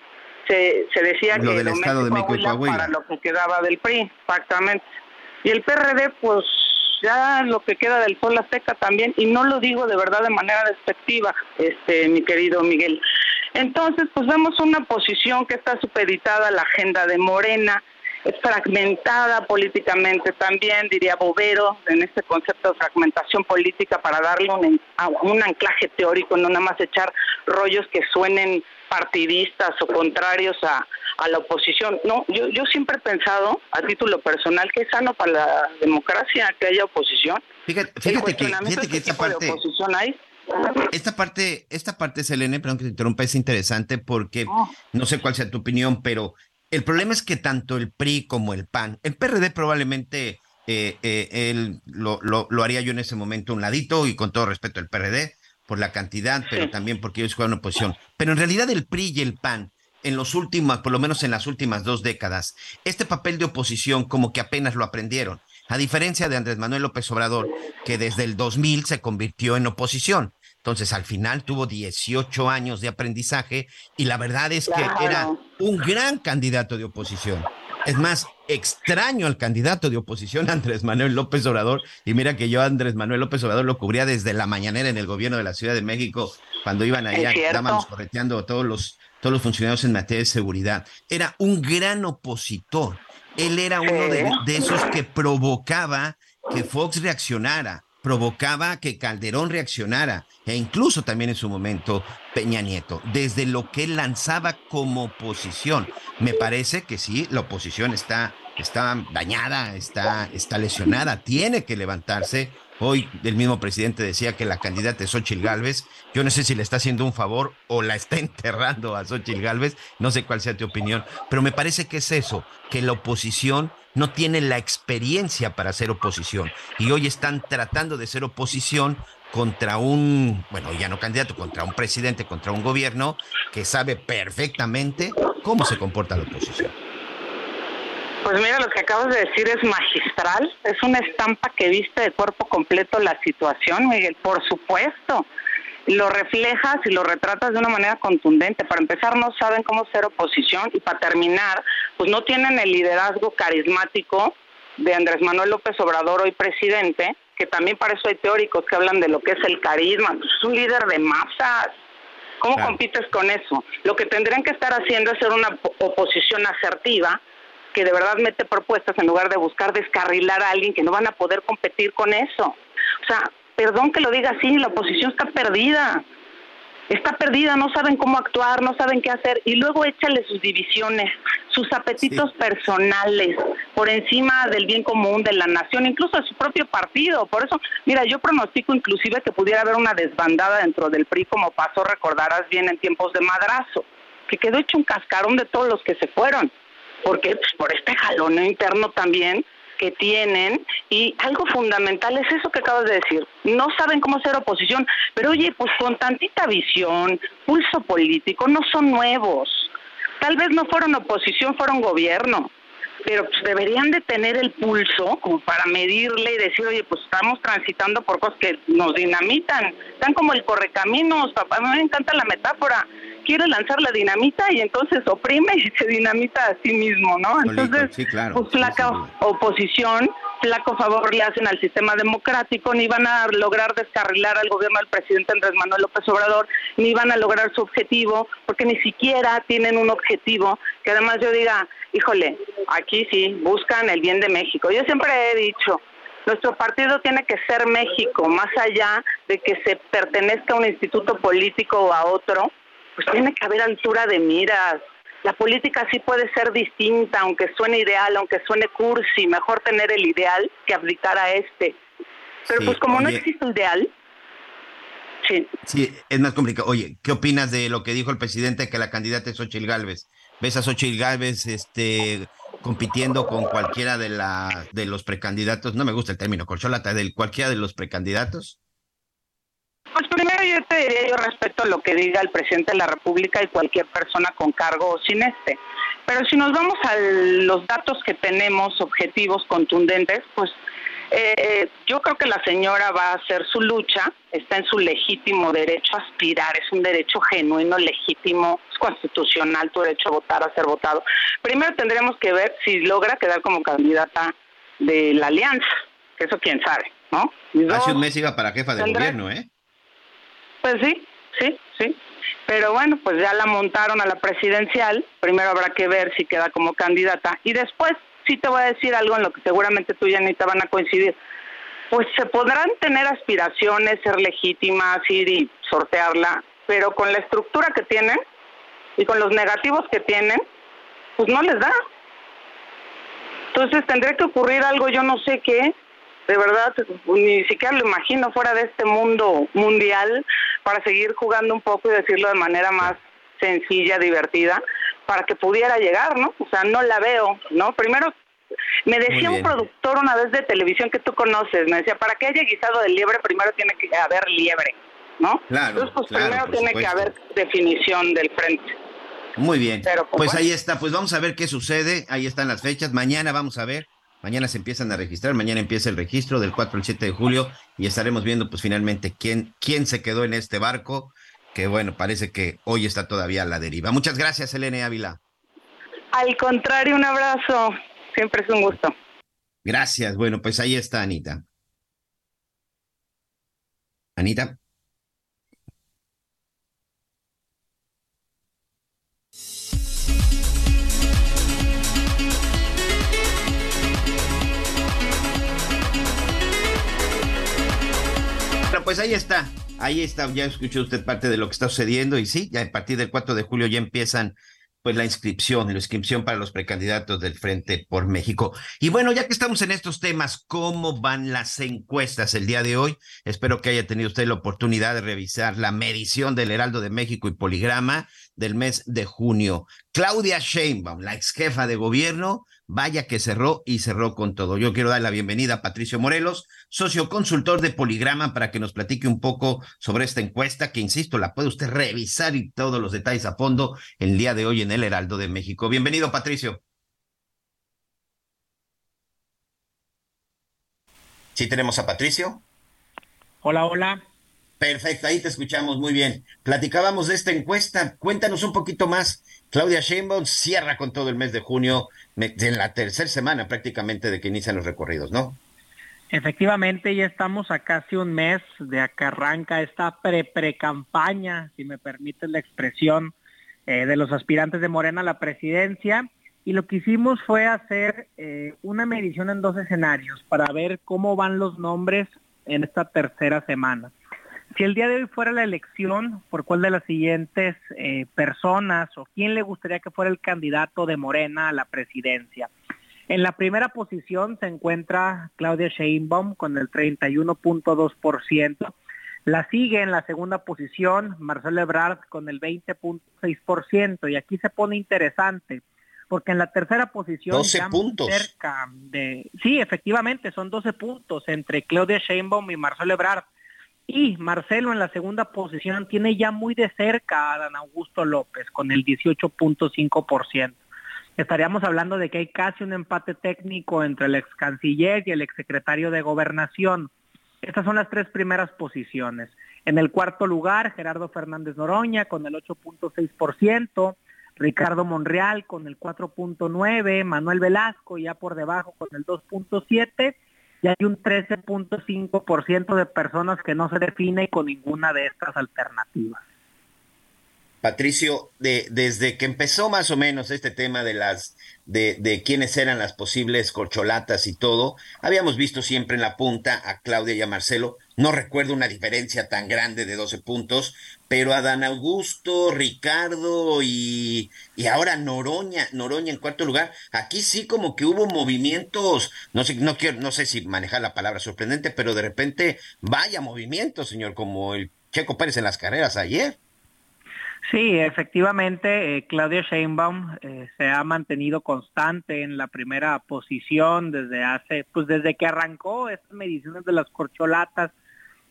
se, se decía lo que del estado de México y para lo que quedaba del PRI, exactamente. Y el PRD, pues ya lo que queda del Sol Azteca también, y no lo digo de verdad de manera despectiva, este, mi querido Miguel. Entonces, pues vemos una posición que está supeditada a la agenda de Morena, es fragmentada políticamente también, diría Bovero, en este concepto de fragmentación política para darle un, un anclaje teórico, no nada más echar rollos que suenen partidistas o contrarios a, a la oposición. No, yo, yo siempre he pensado, a título personal, que es sano para la democracia que haya oposición. Fíjate, fíjate que, fíjate que esta parte... Esta parte, esta parte, Selene, perdón que te interrumpa, es interesante porque no sé cuál sea tu opinión, pero el problema es que tanto el PRI como el PAN, el PRD probablemente eh, eh, él lo, lo, haría yo en ese momento un ladito y con todo respeto el PRD por la cantidad, pero también porque ellos juegan oposición. Pero en realidad el PRI y el PAN, en los últimos, por lo menos en las últimas dos décadas, este papel de oposición como que apenas lo aprendieron. A diferencia de Andrés Manuel López Obrador, que desde el 2000 se convirtió en oposición. Entonces, al final tuvo 18 años de aprendizaje y la verdad es que era un gran candidato de oposición. Es más, extraño al candidato de oposición Andrés Manuel López Obrador. Y mira que yo Andrés Manuel López Obrador lo cubría desde la mañanera en el gobierno de la Ciudad de México, cuando iban allá, estábamos correteando a todos los, todos los funcionarios en materia de seguridad. Era un gran opositor. Él era uno de, de esos que provocaba que Fox reaccionara, provocaba que Calderón reaccionara e incluso también en su momento Peña Nieto, desde lo que lanzaba como oposición. Me parece que sí, la oposición está, está dañada, está, está lesionada, tiene que levantarse. Hoy el mismo presidente decía que la candidata es Xochitl Gálvez. Yo no sé si le está haciendo un favor o la está enterrando a Xochitl Gálvez. No sé cuál sea tu opinión, pero me parece que es eso, que la oposición no tiene la experiencia para ser oposición. Y hoy están tratando de ser oposición contra un, bueno, ya no candidato, contra un presidente, contra un gobierno que sabe perfectamente cómo se comporta la oposición. Pues mira, lo que acabas de decir es magistral, es una estampa que viste de cuerpo completo la situación, Miguel, por supuesto. Lo reflejas y lo retratas de una manera contundente. Para empezar, no saben cómo ser oposición y para terminar, pues no tienen el liderazgo carismático de Andrés Manuel López Obrador, hoy presidente, que también para eso hay teóricos que hablan de lo que es el carisma. Pues, es un líder de masas. ¿Cómo compites con eso? Lo que tendrían que estar haciendo es ser una oposición asertiva que de verdad mete propuestas en lugar de buscar descarrilar a alguien que no van a poder competir con eso. O sea, perdón que lo diga así, la oposición está perdida está perdida, no saben cómo actuar, no saben qué hacer y luego échale sus divisiones, sus apetitos personales por encima del bien común de la nación, incluso de su propio partido. Por eso, mira, yo pronostico inclusive que pudiera haber una desbandada dentro del PRI como pasó, recordarás bien, en tiempos de madrazo, que quedó hecho un cascarón de todos los que se fueron, porque pues, por este jalón interno también que tienen y algo fundamental es eso que acabas de decir. No saben cómo ser oposición, pero oye, pues con tantita visión, pulso político, no son nuevos. Tal vez no fueron oposición, fueron gobierno, pero pues deberían de tener el pulso como para medirle y decir, oye, pues estamos transitando por cosas que nos dinamitan, están como el correcaminos, papá, me encanta la metáfora, quiere lanzar la dinamita y entonces oprime y se dinamita a sí mismo, ¿no? Entonces, pues flaca oposición, flaco favor le hacen al sistema democrático, ni van a lograr descarrilar al gobierno del presidente Andrés Manuel López Obrador, ni van a lograr su objetivo, porque ni siquiera tienen un objetivo que además yo diga, híjole, aquí sí, buscan el bien de México. Yo siempre he dicho, nuestro partido tiene que ser México, más allá de que se pertenezca a un instituto político o a otro, pues tiene que haber altura de miras. La política sí puede ser distinta, aunque suene ideal, aunque suene cursi, mejor tener el ideal que abdicar a este. Pero pues como no existe el ideal, sí. Sí, es más complicado. Oye, ¿qué opinas de lo que dijo el presidente que la candidata es Xochitl Gálvez? ¿Ves a Xochitl Gálvez este, compitiendo con cualquiera de, la, de los precandidatos? No me gusta el término, corcholata, de cualquiera de los precandidatos. Pues primero yo te diría, yo respeto lo que diga el presidente de la República y cualquier persona con cargo o sin este. Pero si nos vamos a los datos que tenemos, objetivos contundentes, pues eh, yo creo que la señora va a hacer su lucha, está en su legítimo derecho a aspirar, es un derecho genuino, legítimo, es constitucional tu derecho a votar, a ser votado. Primero tendremos que ver si logra quedar como candidata de la alianza, que eso quién sabe, ¿no? Hace un mes iba para jefa de gobierno, ¿eh? Pues sí, sí, sí. Pero bueno, pues ya la montaron a la presidencial. Primero habrá que ver si queda como candidata. Y después sí te voy a decir algo en lo que seguramente tú y Anita van a coincidir. Pues se podrán tener aspiraciones, ser legítimas, ir y sortearla, pero con la estructura que tienen y con los negativos que tienen, pues no les da. Entonces tendría que ocurrir algo, yo no sé qué, de verdad ni siquiera lo imagino fuera de este mundo mundial para seguir jugando un poco y decirlo de manera más sencilla, divertida, para que pudiera llegar, ¿no? O sea, no la veo, ¿no? Primero, me decía un productor una vez de televisión que tú conoces, me decía, para que haya guisado de liebre, primero tiene que haber liebre, ¿no? Claro, Entonces, pues primero tiene que haber definición del frente. Muy bien. Pues, pues ahí está, pues vamos a ver qué sucede, ahí están las fechas, mañana vamos a ver Mañana se empiezan a registrar, mañana empieza el registro del 4 al 7 de julio y estaremos viendo pues finalmente quién, quién se quedó en este barco, que bueno, parece que hoy está todavía a la deriva. Muchas gracias, Elena Ávila. Al contrario, un abrazo. Siempre es un gusto. Gracias. Bueno, pues ahí está Anita. Anita. Pues ahí está. Ahí está, ya escuchó usted parte de lo que está sucediendo y sí, ya a partir del 4 de julio ya empiezan pues la inscripción, la inscripción para los precandidatos del Frente por México. Y bueno, ya que estamos en estos temas, ¿cómo van las encuestas el día de hoy? Espero que haya tenido usted la oportunidad de revisar la medición del Heraldo de México y Poligrama del mes de junio. Claudia Sheinbaum, la ex jefa de gobierno, vaya que cerró y cerró con todo. Yo quiero dar la bienvenida a Patricio Morelos, socio consultor de Poligrama, para que nos platique un poco sobre esta encuesta, que insisto, la puede usted revisar y todos los detalles a fondo el día de hoy en el Heraldo de México. Bienvenido, Patricio. ¿Sí tenemos a Patricio? Hola, hola. Perfecto, ahí te escuchamos muy bien. Platicábamos de esta encuesta. Cuéntanos un poquito más. Claudia Sheinbaum cierra con todo el mes de junio, en la tercera semana prácticamente de que inician los recorridos, ¿no? Efectivamente, ya estamos a casi un mes de que arranca esta pre-pre-campaña, si me permite la expresión, eh, de los aspirantes de Morena a la presidencia. Y lo que hicimos fue hacer eh, una medición en dos escenarios para ver cómo van los nombres en esta tercera semana. Si el día de hoy fuera la elección, ¿por cuál de las siguientes eh, personas o quién le gustaría que fuera el candidato de Morena a la presidencia? En la primera posición se encuentra Claudia Sheinbaum con el 31.2%. La sigue en la segunda posición Marcelo Ebrard con el 20.6%. Y aquí se pone interesante porque en la tercera posición 12 puntos. cerca de sí, efectivamente son 12 puntos entre Claudia Sheinbaum y Marcelo Ebrard. Y Marcelo en la segunda posición tiene ya muy de cerca a Dan Augusto López con el 18.5%. Estaríamos hablando de que hay casi un empate técnico entre el ex canciller y el ex secretario de gobernación. Estas son las tres primeras posiciones. En el cuarto lugar, Gerardo Fernández Noroña con el 8.6%, Ricardo Monreal con el 4.9%, Manuel Velasco ya por debajo con el 2.7% y hay un 13.5% de personas que no se define con ninguna de estas alternativas. Patricio, de, desde que empezó más o menos este tema de las de, de quiénes eran las posibles corcholatas y todo, habíamos visto siempre en la punta a Claudia y a Marcelo. No recuerdo una diferencia tan grande de 12 puntos, pero a Dan Augusto, Ricardo y, y ahora Noroña, Noroña en cuarto lugar, aquí sí como que hubo movimientos, no sé, no quiero, no sé si manejar la palabra sorprendente, pero de repente vaya movimiento, señor, como el Checo Pérez en las carreras ayer. Sí, efectivamente, eh, Claudia Sheinbaum eh, se ha mantenido constante en la primera posición desde hace, pues desde que arrancó estas mediciones de las corcholatas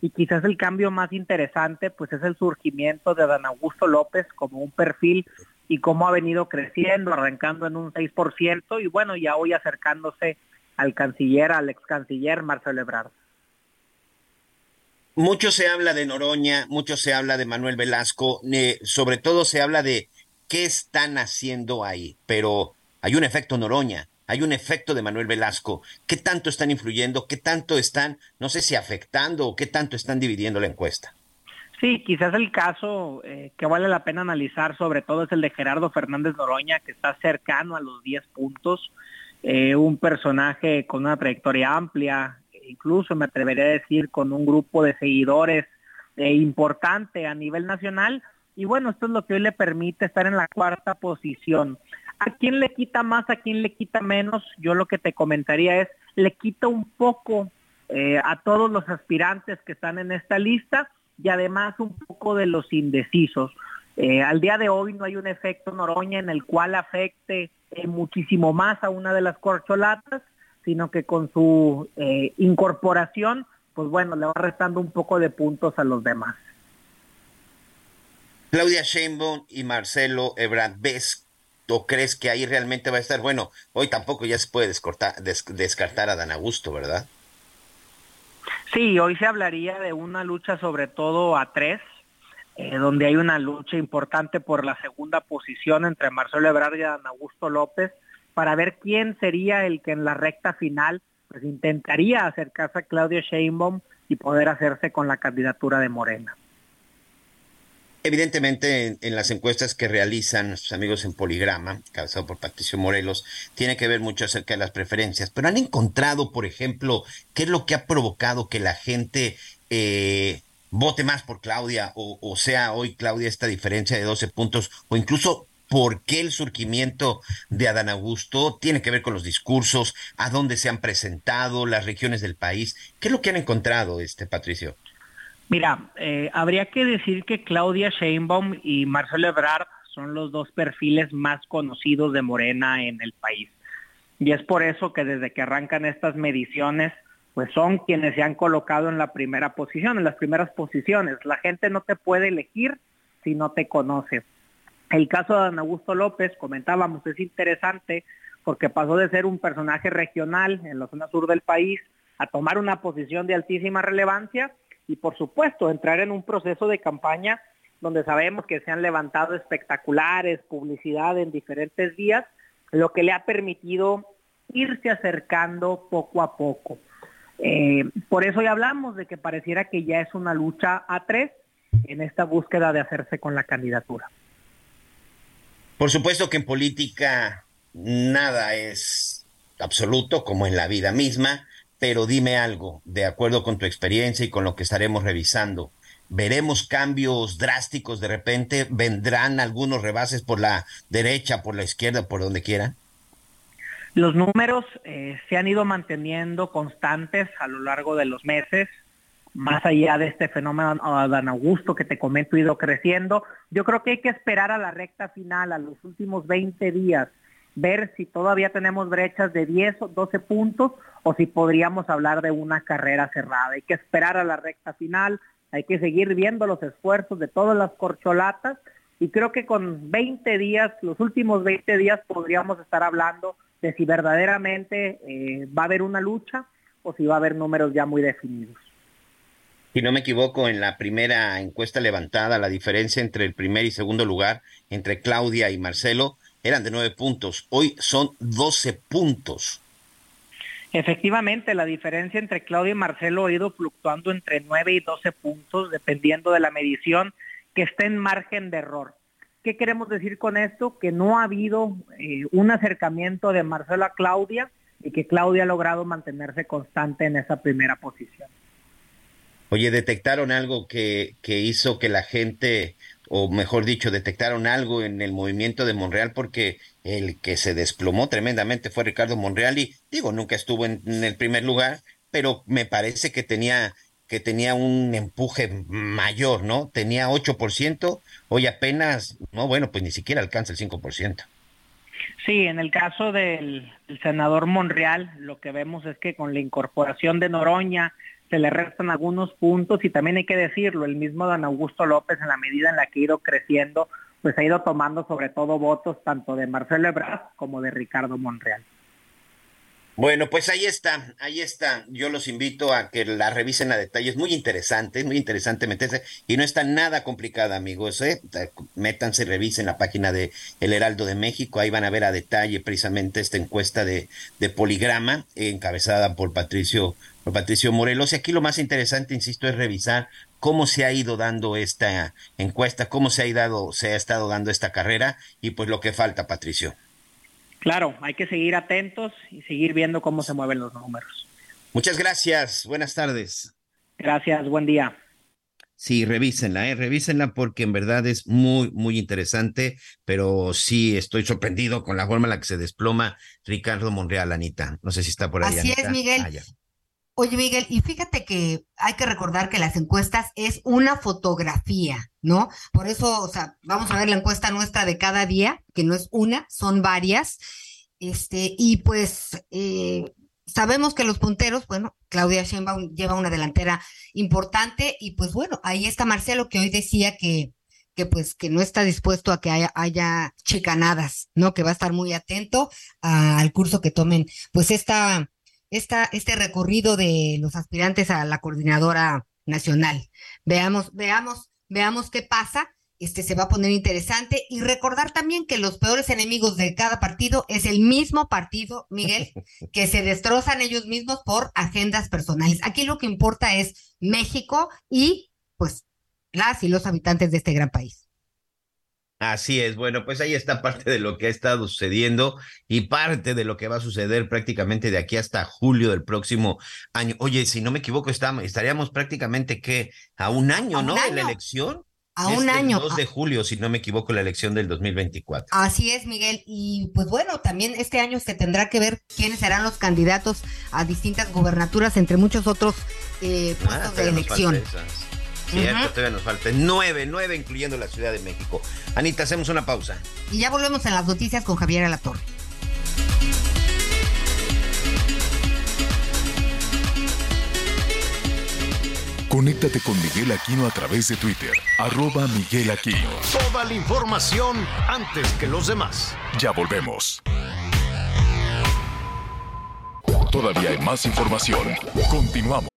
y quizás el cambio más interesante pues es el surgimiento de Dan Augusto López como un perfil y cómo ha venido creciendo, arrancando en un 6% y bueno, ya hoy acercándose al canciller, al ex canciller Marcelo Ebrard. Mucho se habla de Noroña, mucho se habla de Manuel Velasco, sobre todo se habla de qué están haciendo ahí, pero hay un efecto Noroña, hay un efecto de Manuel Velasco. ¿Qué tanto están influyendo? ¿Qué tanto están, no sé si afectando o qué tanto están dividiendo la encuesta? Sí, quizás el caso eh, que vale la pena analizar sobre todo es el de Gerardo Fernández Noroña, que está cercano a los 10 puntos, eh, un personaje con una trayectoria amplia, incluso me atrevería a decir con un grupo de seguidores eh, importante a nivel nacional. Y bueno, esto es lo que hoy le permite estar en la cuarta posición. ¿A quién le quita más, a quién le quita menos? Yo lo que te comentaría es, le quita un poco eh, a todos los aspirantes que están en esta lista y además un poco de los indecisos. Eh, al día de hoy no hay un efecto Noroña en el cual afecte muchísimo más a una de las corcholatas sino que con su eh, incorporación, pues bueno, le va restando un poco de puntos a los demás. Claudia Sheinbaum y Marcelo Ebrard, ¿ves o crees que ahí realmente va a estar? Bueno, hoy tampoco ya se puede descartar, descartar a Dan Augusto, ¿verdad? Sí, hoy se hablaría de una lucha sobre todo a tres, eh, donde hay una lucha importante por la segunda posición entre Marcelo Ebrard y Adán Augusto López, para ver quién sería el que en la recta final pues intentaría acercarse a Claudia Sheinbaum y poder hacerse con la candidatura de Morena. Evidentemente, en, las encuestas que realizan nuestros amigos en Poligrama, cabezado por Patricio Morelos, tiene que ver mucho acerca de las preferencias, pero han encontrado, por ejemplo, qué es lo que ha provocado que la gente eh, vote más por Claudia, o, o sea, hoy Claudia esta diferencia de 12 puntos, o incluso por qué el surgimiento de Adán Augusto tiene que ver con los discursos, a dónde se han presentado, las regiones del país. ¿Qué es lo que han encontrado, este Patricio? Mira, eh, habría que decir que Claudia Sheinbaum y Marcelo Ebrard son los dos perfiles más conocidos de Morena en el país. Y es por eso que desde que arrancan estas mediciones, pues son quienes se han colocado en la primera posición, en las primeras posiciones. La gente no te puede elegir si no te conoce. El caso de Don Augusto López, comentábamos, es interesante porque pasó de ser un personaje regional en la zona sur del país a tomar una posición de altísima relevancia y por supuesto entrar en un proceso de campaña donde sabemos que se han levantado espectaculares, publicidad en diferentes días, lo que le ha permitido irse acercando poco a poco. Eh, por eso hoy hablamos de que pareciera que ya es una lucha a tres en esta búsqueda de hacerse con la candidatura. Por supuesto que en política nada es absoluto como en la vida misma pero dime algo, de acuerdo con tu experiencia y con lo que estaremos revisando. ¿Veremos cambios drásticos de repente? ¿Vendrán algunos rebases por la derecha, por la izquierda, por donde quiera? Los números eh, se han ido manteniendo constantes a lo largo de los meses, más allá de este fenómeno Dan Augusto que te comento, ha ido creciendo. Yo creo que hay que esperar a la recta final, a los últimos 20 días, ver si todavía tenemos brechas de 10 o 12 puntos o si podríamos hablar de una carrera cerrada. Hay que esperar a la recta final, hay que seguir viendo los esfuerzos de todas las corcholatas y creo que con 20 días, los últimos 20 días podríamos estar hablando de si verdaderamente eh, va a haber una lucha o si va a haber números ya muy definidos. Si no me equivoco, en la primera encuesta levantada, la diferencia entre el primer y segundo lugar, entre Claudia y Marcelo, eran de nueve puntos, hoy son doce puntos. Efectivamente, la diferencia entre Claudia y Marcelo ha ido fluctuando entre nueve y doce puntos, dependiendo de la medición que esté en margen de error. ¿Qué queremos decir con esto? Que no ha habido eh, un acercamiento de Marcelo a Claudia y que Claudia ha logrado mantenerse constante en esa primera posición. Oye, ¿detectaron algo que, que hizo que la gente o mejor dicho, detectaron algo en el movimiento de Monreal porque el que se desplomó tremendamente fue Ricardo Monreal y digo, nunca estuvo en, el primer lugar, pero me parece que tenía que tenía un empuje mayor, ¿no? Tenía 8%, hoy apenas, no, bueno, pues ni siquiera alcanza el 5%. Sí, en el caso del senador Monreal, lo que vemos es que con la incorporación de Noroña, se le restan algunos puntos y también hay que decirlo, el mismo don Augusto López en la medida en la que ha ido creciendo, pues ha ido tomando sobre todo votos tanto de Marcelo Ebrard como de Ricardo Monreal. Bueno, pues ahí está, ahí está. Yo los invito a que la revisen a detalle. Es muy interesante, es muy interesante meterse y no está nada complicada, amigos. ¿eh? Métanse, revisen la página de El Heraldo de México. Ahí van a ver a detalle precisamente esta encuesta de, de Poligrama, encabezada por Patricio Patricio Morelos. Y aquí lo más interesante, insisto, es revisar cómo se ha ido dando esta encuesta, cómo se ha, ido, se ha estado dando esta carrera y pues lo que falta, Patricio. Claro, hay que seguir atentos y seguir viendo cómo se mueven los números. Muchas gracias, buenas tardes. Gracias, buen día. Sí, revísenla, ¿eh? revísenla porque en verdad es muy, muy interesante, pero sí estoy sorprendido con la forma en la que se desploma Ricardo Monreal, Anita. No sé si está por ahí. Así es, Miguel. Ah, Oye, Miguel, y fíjate que hay que recordar que las encuestas es una fotografía, ¿no? Por eso, o sea, vamos a ver la encuesta nuestra de cada día, que no es una, son varias. Este, y pues eh, sabemos que los punteros, bueno, Claudia Sheinbaum lleva una delantera importante y pues bueno, ahí está Marcelo que hoy decía que, que pues que no está dispuesto a que haya, haya chicanadas, ¿no? Que va a estar muy atento al curso que tomen, pues esta esta, este recorrido de los aspirantes a la coordinadora nacional. Veamos, veamos veamos qué pasa. Este se va a poner interesante y recordar también que los peores enemigos de cada partido es el mismo partido, Miguel, que se destrozan ellos mismos por agendas personales. Aquí lo que importa es México y pues las y los habitantes de este gran país. Así es, bueno, pues ahí está parte de lo que ha estado sucediendo y parte de lo que va a suceder prácticamente de aquí hasta julio del próximo año. Oye, si no me equivoco, estamos, estaríamos prácticamente que a un año, ¿no? De la elección. A un año. El 2 de julio, si no me equivoco, la elección del 2024. Así es, Miguel. Y pues bueno, también este año se tendrá que ver quiénes serán los candidatos a distintas gubernaturas, entre muchos otros eh, ah, puestos de elección. Cierto, todavía nos falta nueve, nueve incluyendo la Ciudad de México. Anita, hacemos una pausa. Y ya volvemos en las noticias con Javier Alatorre. Conéctate con Miguel Aquino a través de Twitter, arroba Miguel Aquino. Toda la información antes que los demás. Ya volvemos. Todavía hay más información. Continuamos.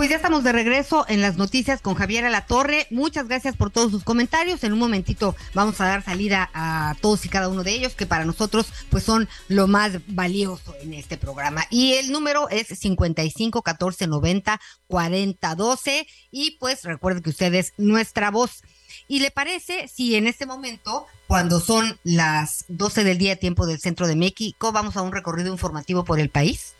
Pues ya estamos de regreso en las noticias con Javier Alatorre. Muchas gracias por todos sus comentarios. En un momentito vamos a dar salida a todos y cada uno de ellos, que para nosotros pues son lo más valioso en este programa. Y el número es 55 14 90 40 12. Y pues recuerden que usted es nuestra voz. ¿Y le parece si en este momento, cuando son las 12 del día, tiempo del centro de México, vamos a un recorrido informativo por el país?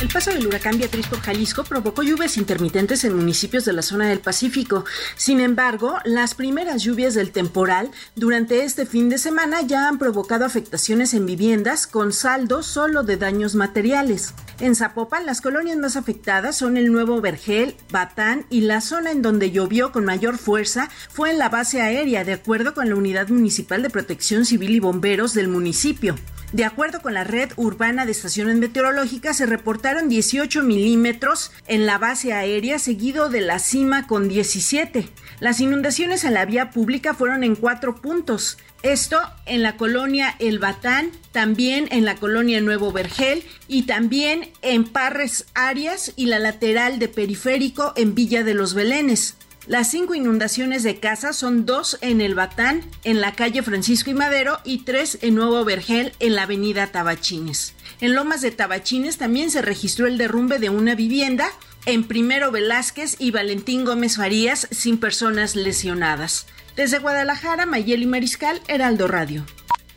El paso del huracán Beatriz por Jalisco provocó lluvias intermitentes en municipios de la zona del Pacífico. Sin embargo, las primeras lluvias del temporal durante este fin de semana ya han provocado afectaciones en viviendas con saldo solo de daños materiales. En Zapopan, las colonias más afectadas son el Nuevo Vergel, Batán y la zona en donde llovió con mayor fuerza fue en la base aérea, de acuerdo con la Unidad Municipal de Protección Civil y Bomberos del municipio. De acuerdo con la red urbana de estaciones meteorológicas, se reportaron 18 milímetros en la base aérea, seguido de la cima con 17. Las inundaciones en la vía pública fueron en cuatro puntos. Esto en la colonia El Batán, también en la colonia Nuevo Vergel y también en Parres Arias y la lateral de Periférico en Villa de los Belenes. Las cinco inundaciones de casa son dos en el Batán, en la calle Francisco y Madero, y tres en Nuevo Vergel, en la avenida Tabachines. En Lomas de Tabachines también se registró el derrumbe de una vivienda, en Primero Velázquez y Valentín Gómez Farías, sin personas lesionadas. Desde Guadalajara, Mayeli Mariscal, Heraldo Radio.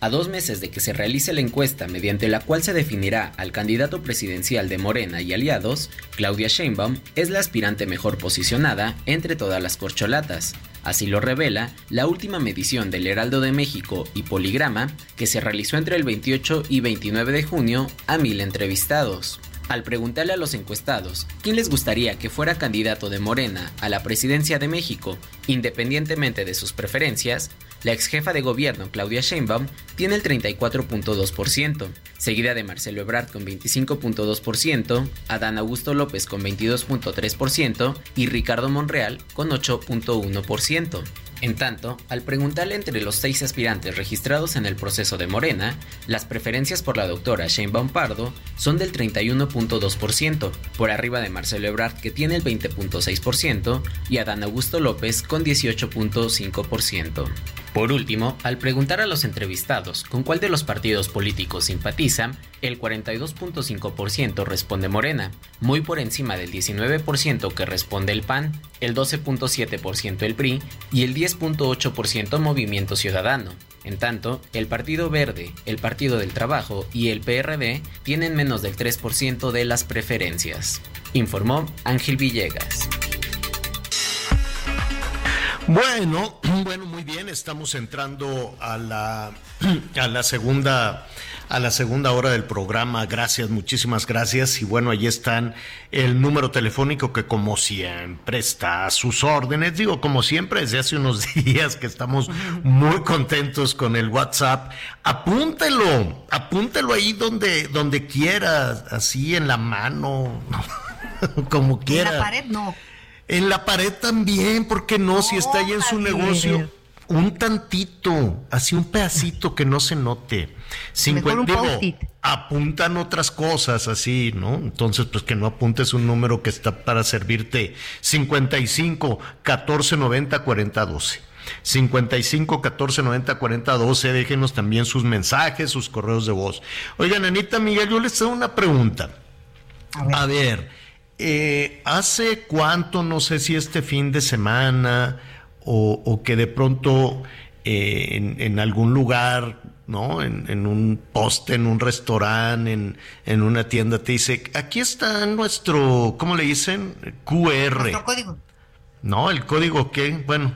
A dos meses de que se realice la encuesta mediante la cual se definirá al candidato presidencial de Morena y aliados, Claudia Sheinbaum es la aspirante mejor posicionada entre todas las corcholatas. Así lo revela la última medición del Heraldo de México y Poligrama que se realizó entre el 28 y 29 de junio a mil entrevistados. Al preguntarle a los encuestados quién les gustaría que fuera candidato de Morena a la presidencia de México, independientemente de sus preferencias, la ex jefa de gobierno, Claudia Sheinbaum, tiene el 34.2%, seguida de Marcelo Ebrard con 25.2%, Adán Augusto López con 22.3% y Ricardo Monreal con 8.1%. En tanto, al preguntarle entre los seis aspirantes registrados en el proceso de Morena, las preferencias por la doctora Sheinbaum Pardo son del 31.2%, por arriba de Marcelo Ebrard que tiene el 20.6% y Adán Augusto López con 18.5%. Por último, al preguntar a los entrevistados con cuál de los partidos políticos simpatizan, el 42.5% responde Morena, muy por encima del 19% que responde el PAN, el 12.7% el PRI y el 10.8% Movimiento Ciudadano. En tanto, el Partido Verde, el Partido del Trabajo y el PRD tienen menos del 3% de las preferencias, informó Ángel Villegas. Bueno, bueno, muy bien, estamos entrando a la, a la segunda a la segunda hora del programa. Gracias, muchísimas gracias. Y bueno, ahí están el número telefónico que como siempre está a sus órdenes. Digo, como siempre, desde hace unos días que estamos muy contentos con el WhatsApp. Apúntelo, apúntelo ahí donde, donde quiera, así en la mano, como quiera. En la pared no. En la pared también, ¿por qué no? si está ahí en su negocio, un tantito, así un pedacito que no se note. Cincuenta, apuntan otras cosas así, ¿no? Entonces, pues que no apuntes un número que está para servirte 55 14 90 40 12. 55 14 90 40 12. Déjenos también sus mensajes, sus correos de voz. Oigan, Anita Miguel, yo les hago una pregunta. A ver eh, ¿Hace cuánto, no sé si este fin de semana o, que de pronto eh, en, algún lugar, ¿no? En, un poste, en un restaurante, en, en, una tienda, te dice, aquí está nuestro, ¿cómo le dicen? QR. Nuestro código. No, el código qué, bueno,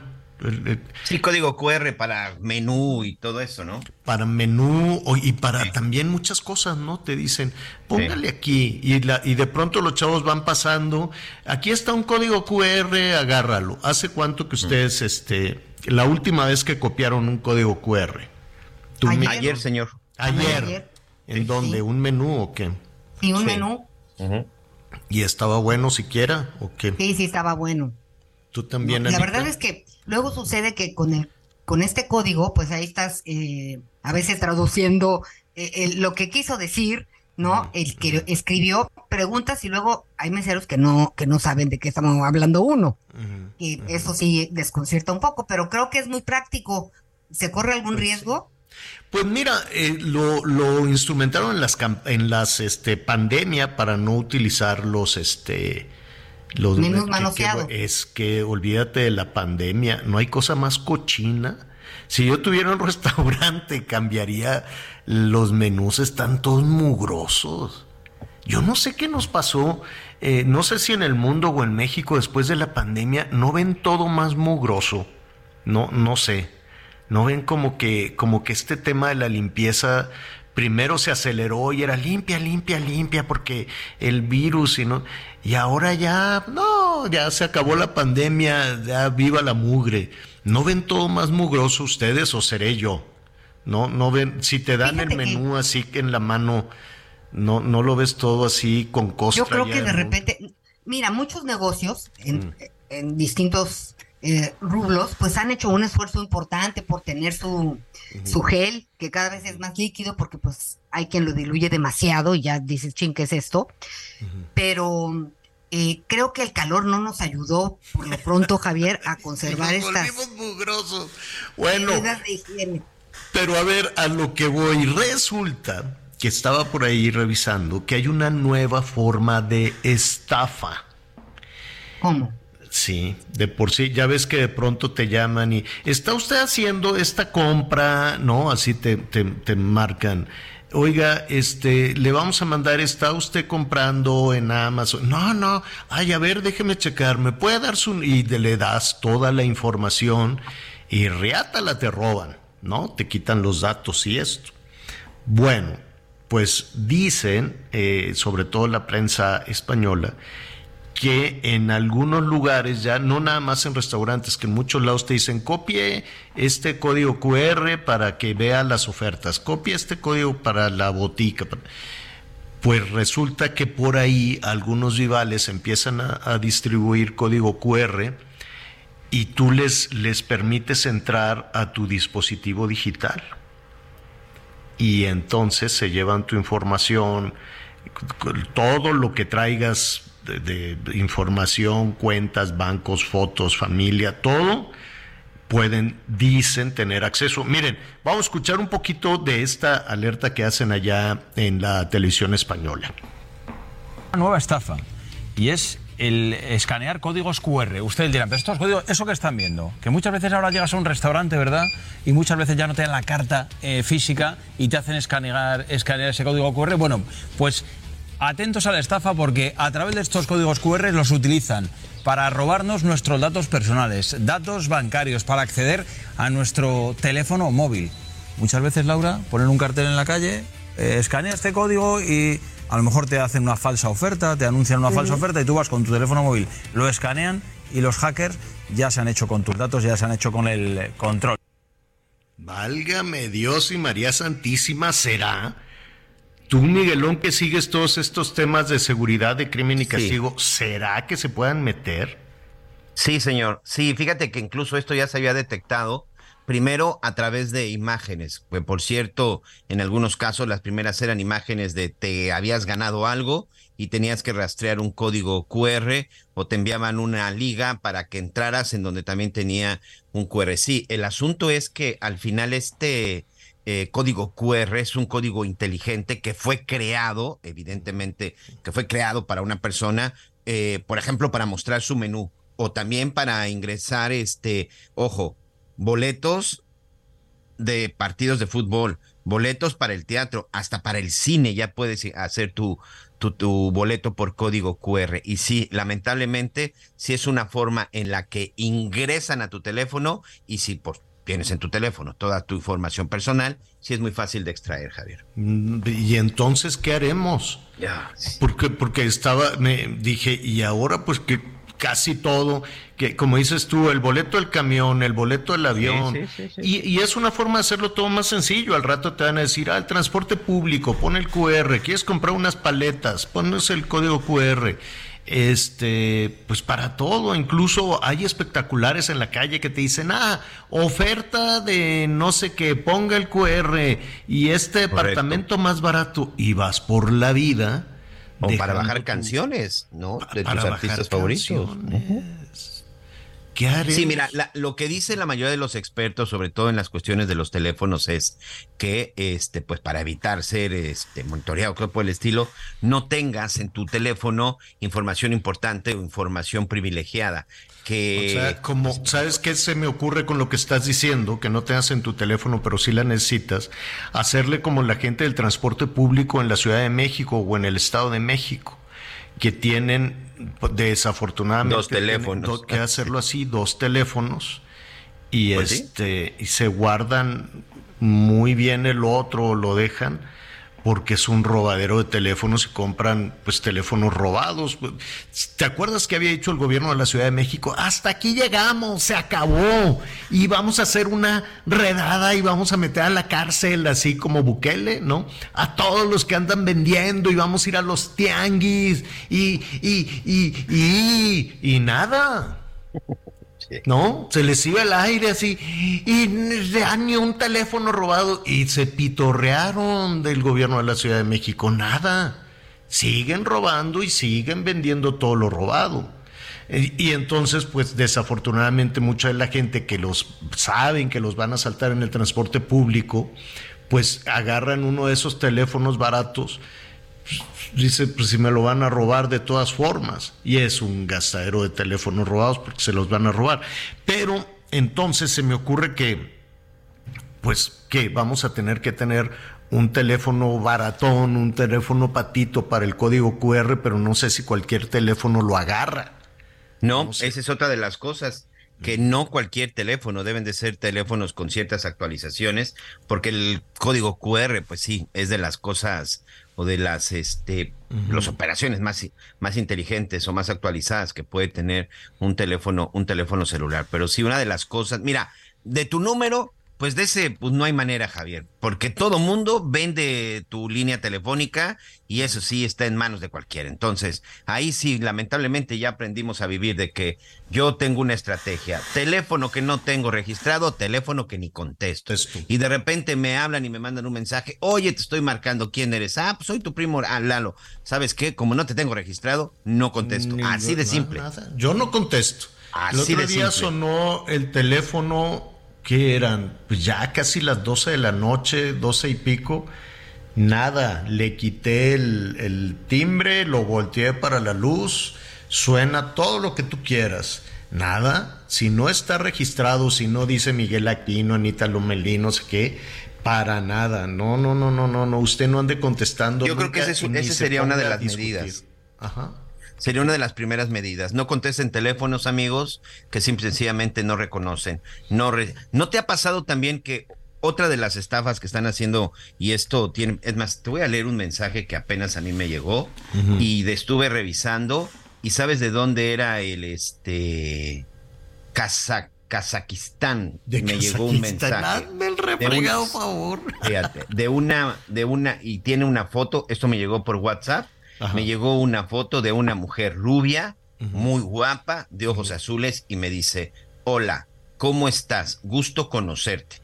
Sí, código QR para menú y todo eso, ¿no? Para menú y para también muchas cosas, ¿no? Te dicen, póngale aquí y, la, y de pronto los chavos van pasando, aquí está un código QR, agárralo. ¿Hace cuánto que ustedes, este, la última vez que copiaron un código QR? ayer, señor. Ayer. ¿En dónde? ¿Un menú o qué? Sí, un menú. ¿Y estaba bueno siquiera o qué? Sí, sí, estaba bueno. Tú también. la verdad es que luego sucede que con el con este código, pues ahí estás eh, a veces traduciendo eh, lo que quiso decir, ¿no? El que escribió preguntas y luego hay meseros que no que no saben de qué estamos hablando uno. Y eso sí desconcierta un poco, pero creo que es muy práctico. ¿Se corre algún pues riesgo? Pues mira, eh, lo, lo, instrumentaron en las en las este pandemia para no utilizar los este los Menos es que olvídate de la pandemia, no hay cosa más cochina. Si yo tuviera un restaurante, cambiaría los menús, están todos mugrosos. Yo no sé qué nos pasó, eh, no sé si en el mundo o en México después de la pandemia no ven todo más mugroso. No, no sé. No ven como que, como que este tema de la limpieza primero se aceleró y era limpia, limpia, limpia, porque el virus y no. Y ahora ya, no, ya se acabó la pandemia, ya viva la mugre. ¿No ven todo más mugroso ustedes o seré yo? No, no ven, si te dan el menú así que en la mano, no, no lo ves todo así con costra. Yo creo que de repente, mira, muchos negocios en, mm. en distintos eh, rublos, pues han hecho un esfuerzo importante por tener su, su gel, que cada vez es más líquido, porque pues hay quien lo diluye demasiado y ya dices, ching, ¿qué es esto? Pero eh, creo que el calor no nos ayudó, por lo pronto, Javier, a conservar estas. Bueno, pero a ver, a lo que voy, resulta que estaba por ahí revisando que hay una nueva forma de estafa. ¿Cómo? Sí, de por sí, ya ves que de pronto te llaman y está usted haciendo esta compra, ¿no? Así te, te, marcan. Oiga, este, le vamos a mandar, ¿está usted comprando en Amazon? No, no, ay, a ver, déjeme checar, ¿me puede dar su...? Y le das toda la información y riátala te roban, ¿no? Te quitan los datos y esto. Bueno, pues dicen, eh, sobre todo la prensa española, que en algunos lugares ya, no nada más en restaurantes, que en muchos lados te dicen copie este código QR para que vea las ofertas, copie este código para la botica. Pues resulta que por ahí algunos rivales empiezan a, distribuir código QR y tú les, les permites entrar a tu dispositivo digital. Y entonces se llevan tu información, todo lo que traigas de, información, cuentas, bancos, fotos, familia, todo pueden, dicen, tener acceso. Miren, vamos a escuchar un poquito de esta alerta que hacen allá en la televisión española. Una nueva estafa y es el escanear códigos QR. Ustedes dirán, pero estos códigos, eso que están viendo, que muchas veces ahora llegas a un restaurante, ¿verdad? Y muchas veces ya no te dan la carta eh, física y te hacen escanear, escanear ese código QR. Bueno, pues atentos a la estafa porque a través de estos códigos QR los utilizan para robarnos nuestros datos personales, datos bancarios, para acceder a nuestro teléfono móvil. Muchas veces, Laura, ponen un cartel en la calle, eh, escanea este código y a lo mejor te hacen una falsa oferta, te anuncian una falsa oferta y tú vas con tu teléfono móvil, lo escanean y los hackers ya se han hecho con tus datos, ya se han hecho con el control. Válgame Dios y María Santísima, ¿será? Tú, Miguelón, que sigues todos estos temas de seguridad, de crimen y castigo, ¿será que se puedan meter? Sí, señor. Sí, fíjate que incluso esto ya se había detectado primero a través de imágenes. Pues, por cierto, en algunos casos las primeras eran imágenes de te habías ganado algo y tenías que rastrear un código QR o te enviaban una liga para que entraras en donde también tenía un QR. Sí, el asunto es que al final este eh, código QR es un código inteligente que fue creado, evidentemente, que fue creado para una persona, eh, por ejemplo, para mostrar su menú o también para ingresar, este, ojo, boletos de partidos de fútbol, boletos para el teatro, hasta para el cine ya puedes hacer tu, tu, boleto por código QR. Y sí, lamentablemente, si es una forma en la que ingresan a tu teléfono y si por, tienes en tu teléfono toda tu información personal, sí es muy fácil de extraer, Javier. Mm, y entonces, ¿qué haremos? Porque, porque estaba, me dije, y ahora pues que casi todo, que como dices tú, el boleto del camión, el boleto del avión, y, es una forma de hacerlo todo más sencillo. Al rato te van a decir, ah, el transporte público, pon el QR, quieres comprar unas paletas, pones el código QR. Este, pues para todo, incluso hay espectaculares en la calle que te dicen, ah, oferta de no sé qué, ponga el QR y este departamento más barato, y vas por la vida o para bajar canciones, ¿no? De tus artistas favoritos. ¿Qué Sí, mira, lo que dice la mayoría de los expertos, sobre todo en las cuestiones de los teléfonos, es que, este, pues, para evitar ser, este, monitoreado, creo por el estilo, no tengas en tu teléfono información importante o información privilegiada. Que, o sea, como, ¿sabes qué se me ocurre con lo que estás diciendo? Que no tengas en tu teléfono, pero sí la necesitas. Hacerle como la gente del transporte público en la Ciudad de México o en el Estado de México, que tienen, desafortunadamente, dos teléfonos. que hacerlo así, dos teléfonos, y pues este, y se guardan muy bien el otro lo dejan porque es un robadero de teléfonos y compran pues teléfonos robados. ¿Te acuerdas que había dicho el gobierno de la Ciudad de México? Hasta aquí llegamos, se acabó y vamos a hacer una redada y vamos a meter a la cárcel así como Bukele, ¿no? A todos los que andan vendiendo y vamos a ir a los tianguis y, y, y, y, y nada. ¿no? Se les iba el aire así y ni un teléfono robado y se pitorrearon del gobierno de la Ciudad de México, nada. Siguen robando y siguen vendiendo todo lo robado. Eh, y entonces, pues desafortunadamente mucha de la gente que los saben que los van a saltar en el transporte público, pues agarran uno de esos teléfonos baratos dice, pues si me lo van a robar de todas formas. Y es un gastadero de teléfonos robados porque se los van a robar. Pero entonces se me ocurre que, pues, que vamos a tener que tener un teléfono baratón, un teléfono patito para el código QR, pero no sé si cualquier teléfono lo agarra. No, esa es otra de las cosas que no cualquier teléfono deben de ser teléfonos con ciertas actualizaciones, porque el código QR, pues sí, es de las cosas o de las este las operaciones más, más inteligentes o más actualizadas que puede tener un teléfono un teléfono celular. Pero sí una de las cosas mira de tu número pues de ese, pues no hay manera, Javier, porque todo mundo vende tu línea telefónica y eso sí está en manos de cualquiera. Entonces, ahí sí, lamentablemente ya aprendimos a vivir de que yo tengo una estrategia. Teléfono que no tengo registrado, teléfono que ni contesto. Y de repente me hablan y me mandan un mensaje, oye, te estoy marcando quién eres. Ah, pues soy tu primo, ah, Lalo. ¿Sabes qué? Como no te tengo registrado, no contesto. Así de simple. Yo no contesto. Así el otro día sonó el teléfono ¿qué eran? Pues ya casi las 12 de la noche, 12 y pico. Nada, le quité el, timbre, lo volteé para la luz, suena todo lo que tú quieras. Nada, si no está registrado, si no dice Miguel Aquino, Anita Lomelí, no sé qué, Para nada, no, no, no, no, no, no, usted no ande contestando. Yo creo que ese, sería una de las medidas. Ajá. Sería una de las primeras medidas. No contesten teléfonos, amigos, que simple sencillamente no reconocen. No, ¿No te ha pasado también que otra de las estafas que están haciendo, y esto tiene, es más, te voy a leer un mensaje que apenas a mí me llegó y de, estuve revisando y sabes de dónde era el este Kazakistán. me llegó un mensaje. el refregado, favor. Fíjate, de una, de una, y tiene una foto, esto me llegó por WhatsApp, me llegó una foto de una mujer rubia, muy guapa, de ojos azules, y me dice, hola, ¿cómo estás? Gusto conocerte.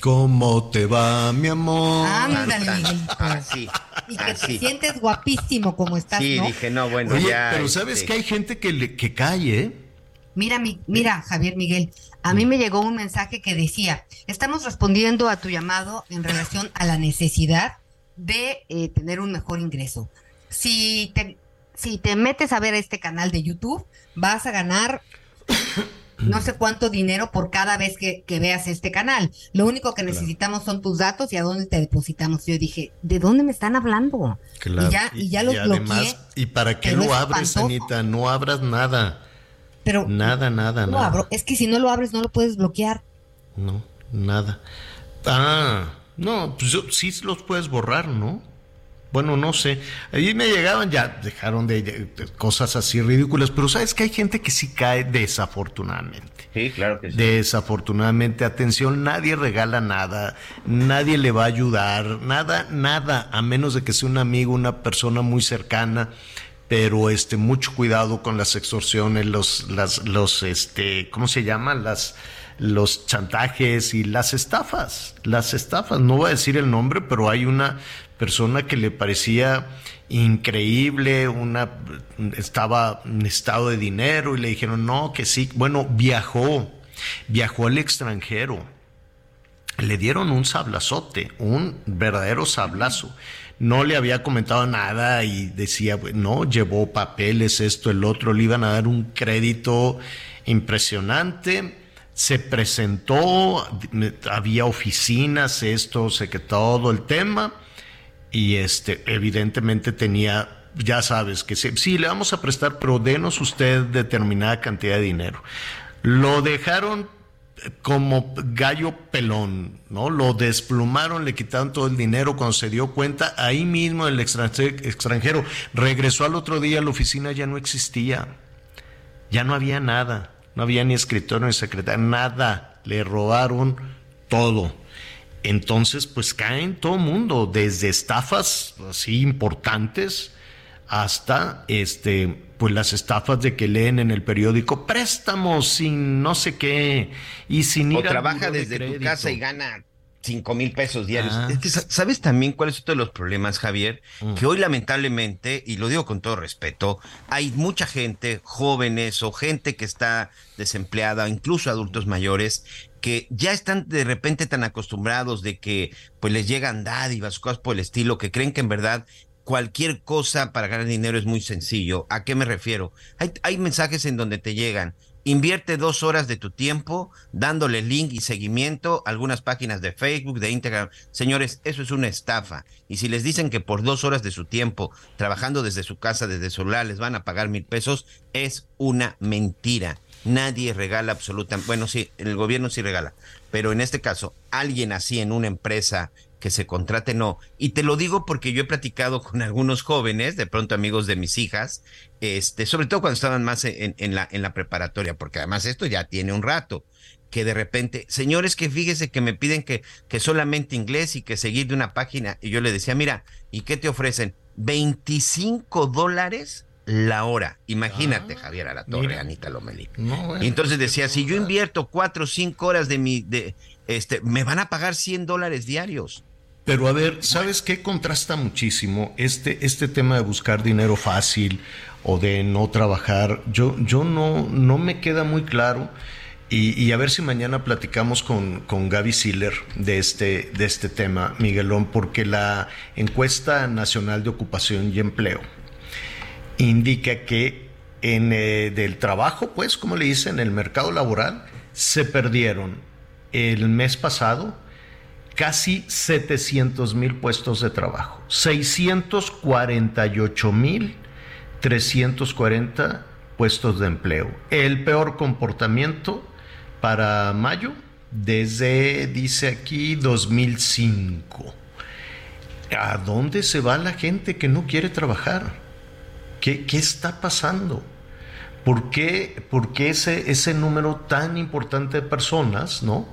¿Cómo te va, mi amor? Ándale, Así. Y que te sientes guapísimo como estás, sí, dije, no, bueno, ya. Pero ¿sabes este que hay gente que, le, que cae, eh? Mira, mi, mira, Javier Miguel, a mí me llegó un mensaje que decía, estamos respondiendo a tu llamado en relación a la necesidad de eh, tener un mejor ingreso. Si te, si te metes a ver este canal de YouTube, vas a ganar no sé cuánto dinero por cada vez que, veas este canal. Lo único que necesitamos son tus datos y a dónde te depositamos. Yo dije, ¿de dónde me están hablando? Y ya, y, ya bloqueé. ¿Y para qué lo abres, Anita? No abras nada. Pero nada, nada, no nada. Es que si no lo abres, no lo puedes bloquear. No, nada. Ah, no, pues sí los puedes borrar, ¿no? Bueno, no sé. Ahí me llegaban, ya dejaron de, cosas así ridículas, pero sabes que hay gente que sí cae desafortunadamente. Sí, claro que sí. Desafortunadamente, atención, nadie regala nada, nadie le va a ayudar, nada, nada, a menos de que sea un amigo, una persona muy cercana. Pero este, mucho cuidado con las extorsiones, los, las, los, este, ¿cómo se llaman? Las, los chantajes y las estafas, las estafas, no voy a decir el nombre, pero hay una persona que le parecía increíble, una estaba en estado de dinero y le dijeron, "No, que sí." Bueno, viajó, viajó al extranjero. Le dieron un sablazote, un verdadero sablazo. No le había comentado nada y decía, no, llevó papeles, esto, el otro, le iban a dar un crédito impresionante se presentó, había oficinas, esto, sé que todo el tema, y este, evidentemente tenía, ya sabes, que sí, le vamos a prestar, pero denos usted determinada cantidad de dinero. Lo dejaron como gallo pelón, ¿no? Lo desplumaron, le quitaron todo el dinero cuando se dio cuenta, ahí mismo el extranjero regresó al otro día, la oficina ya no existía, ya no había nada, no había ni escritorio ni secretario, nada, le robaron todo. Entonces, pues caen todo mundo, desde estafas así importantes hasta este pues las estafas de que leen en el periódico préstamos sin no sé qué y sin ir o trabaja desde tu casa y gana cinco mil pesos diarios. Ah. ¿Sabes también cuál es otro de los problemas, Javier? Mm. Que hoy lamentablemente, y lo digo con todo respeto, hay mucha gente, jóvenes o gente que está desempleada, incluso adultos mayores, que ya están de repente tan acostumbrados de que pues les llegan dádivas, cosas por el estilo, que creen que en verdad cualquier cosa para ganar dinero es muy sencillo. ¿A qué me refiero? Hay, hay mensajes en donde te llegan, Invierte dos horas de tu tiempo dándole link y seguimiento a algunas páginas de Facebook, de Instagram. Señores, eso es una estafa. Y si les dicen que por dos horas de su tiempo, trabajando desde su casa, desde su celular, les van a pagar mil pesos, es una mentira. Nadie regala absolutamente. Bueno, sí, el gobierno sí regala. Pero en este caso, alguien así en una empresa que se contrate, no. Y te lo digo porque yo he platicado con algunos jóvenes, de pronto amigos de mis hijas, este, sobre todo cuando estaban más en, la, en la preparatoria, porque además esto ya tiene un rato, que de repente, señores que fíjese que me piden que, que solamente inglés y que seguir de una página, y yo le decía, mira, ¿y qué te ofrecen? 25 dólares la hora. Imagínate, ah, Javier a la torre, Anita Lomelí. y entonces decía, si yo invierto cuatro o cinco horas de mi, de, este, me van a pagar 100 dólares diarios. Pero a ver, ¿sabes qué contrasta muchísimo este, este tema de buscar dinero fácil o de no trabajar? Yo, yo no, no me queda muy claro. Y, a ver si mañana platicamos con, con Gaby Siller de este, de este tema, Miguelón, porque la encuesta nacional de ocupación y empleo indica que en el del trabajo, pues, como le dicen, en el mercado laboral, se perdieron el mes pasado casi 700 mil puestos de trabajo, 648 mil 340 puestos de empleo. El peor comportamiento para mayo desde, dice aquí, 2005. ¿A dónde se va la gente que no quiere trabajar? ¿Qué, está pasando? ¿Por qué, por qué ese, ese número tan importante de personas, no?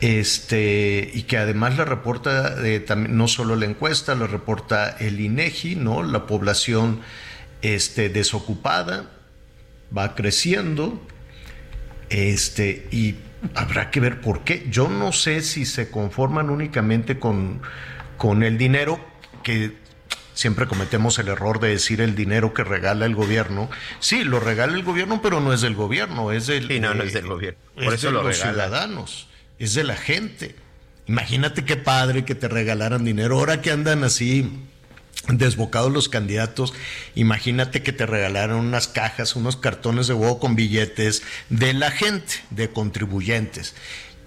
Este, y que además la reporta eh, no solo la encuesta, la reporta el INEGI, ¿no? La población este, desocupada va creciendo, este, y habrá que ver por qué. Yo no sé si se conforman únicamente con, con el dinero, que siempre cometemos el error de decir el dinero que regala el gobierno. Sí, lo regala el gobierno, pero no es del gobierno, es del, no, no es del gobierno. Por eso de lo los ciudadanos, es de la gente. Imagínate qué padre que te regalaran dinero. Ahora que andan así desbocados los candidatos, imagínate que te regalaran unas cajas, unos cartones de huevo con billetes de la gente, de contribuyentes.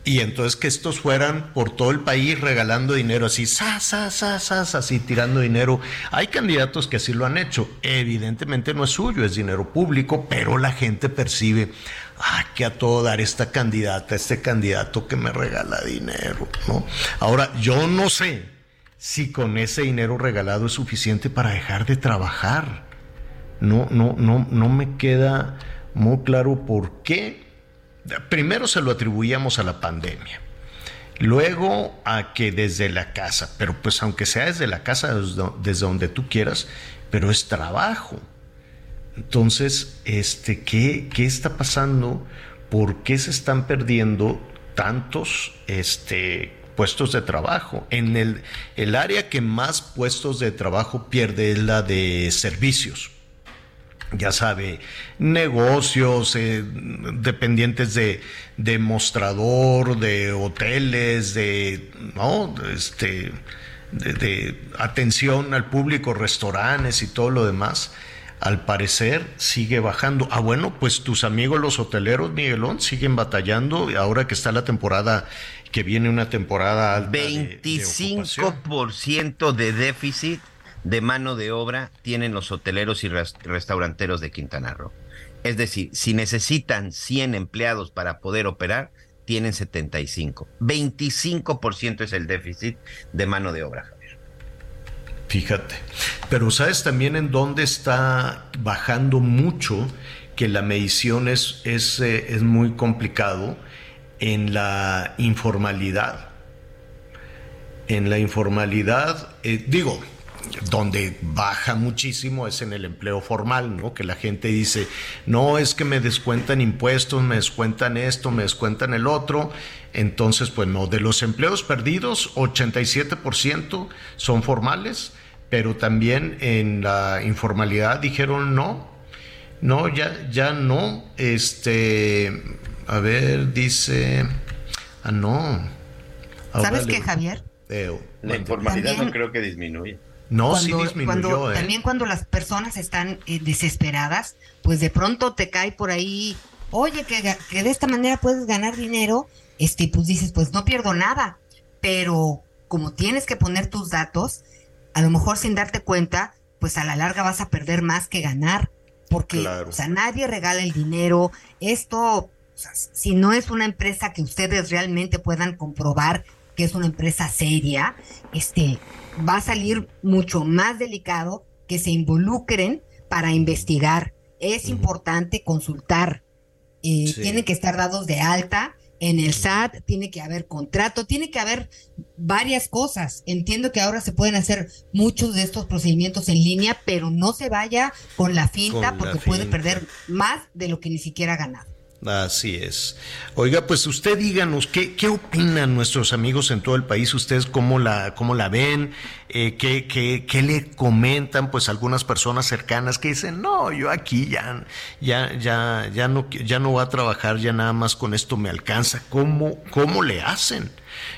Y entonces que estos fueran por todo el país regalando dinero así, sa, sa, sa, así tirando dinero. Hay candidatos que así lo han hecho. Evidentemente no es suyo, es dinero público, pero la gente percibe, ah, que a todo dar esta candidata, este candidato que me regala dinero, ¿no? Ahora, yo no sé si con ese dinero regalado es suficiente para dejar de trabajar. No, no, no, no me queda muy claro por qué primero se lo atribuíamos a la pandemia. Luego a que desde la casa, pero pues aunque sea desde la casa, desde donde tú quieras, pero es trabajo. Entonces, este, ¿qué, qué está pasando? ¿Por qué se están perdiendo tantos este, puestos de trabajo? En el, el área que más puestos de trabajo pierde es la de servicios ya sabe, negocios, eh, dependientes de, de, mostrador, de hoteles, de, ¿no? Este, de, atención al público, restaurantes y todo lo demás, al parecer sigue bajando. Ah, bueno, pues tus amigos los hoteleros, Miguelón, siguen batallando ahora que está la temporada, que viene una temporada alta. 25% de, de déficit de mano de obra tienen los hoteleros y restauranteros de Quintana Roo. Es decir, si necesitan 100 empleados para poder operar, tienen 75. 25% es el déficit de mano de obra, Javier. Fíjate. Pero ¿sabes también en dónde está bajando mucho? Que la medición es, es, eh, es muy complicado en la informalidad. En la informalidad, eh, digo, donde baja muchísimo es en el empleo formal, ¿no? Que la gente dice, no, es que me descuentan impuestos, me descuentan esto, me descuentan el otro. Entonces, pues no, de los empleos perdidos, 87% son formales, pero también en la informalidad dijeron no, no, ya, ya no. Este, a ver, dice, ah, no. ¿Sabes qué, Javier? la informalidad no creo que disminuye. No, cuando, sí disminuyó. Cuando, ¿eh? También cuando las personas están eh, desesperadas, pues de pronto te cae por ahí, oye, que, que, de esta manera puedes ganar dinero, este, pues dices, pues no pierdo nada. Pero como tienes que poner tus datos, a lo mejor sin darte cuenta, pues a la larga vas a perder más que ganar. Porque, Claro. o sea, nadie regala el dinero. Esto, o sea, si no es una empresa que ustedes realmente puedan comprobar que es una empresa seria, este, va a salir mucho más delicado que se involucren para investigar. Es importante consultar. Eh, Sí. Tienen que estar dados de alta en el SAT, tiene que haber contrato, tiene que haber varias cosas. Entiendo que ahora se pueden hacer muchos de estos procedimientos en línea, pero no se vaya con la finta Con la porque puede perder más de lo que ni siquiera ha ganado. Así es. Oiga, pues usted díganos, ¿qué, qué opinan nuestros amigos en todo el país? ¿Ustedes cómo la, cómo la ven? Eh, ¿qué, qué, qué le comentan? Pues algunas personas cercanas que dicen, no, yo aquí ya, ya, ya, ya no, ya no voy a trabajar, ya nada más con esto me alcanza. ¿Cómo, cómo le hacen?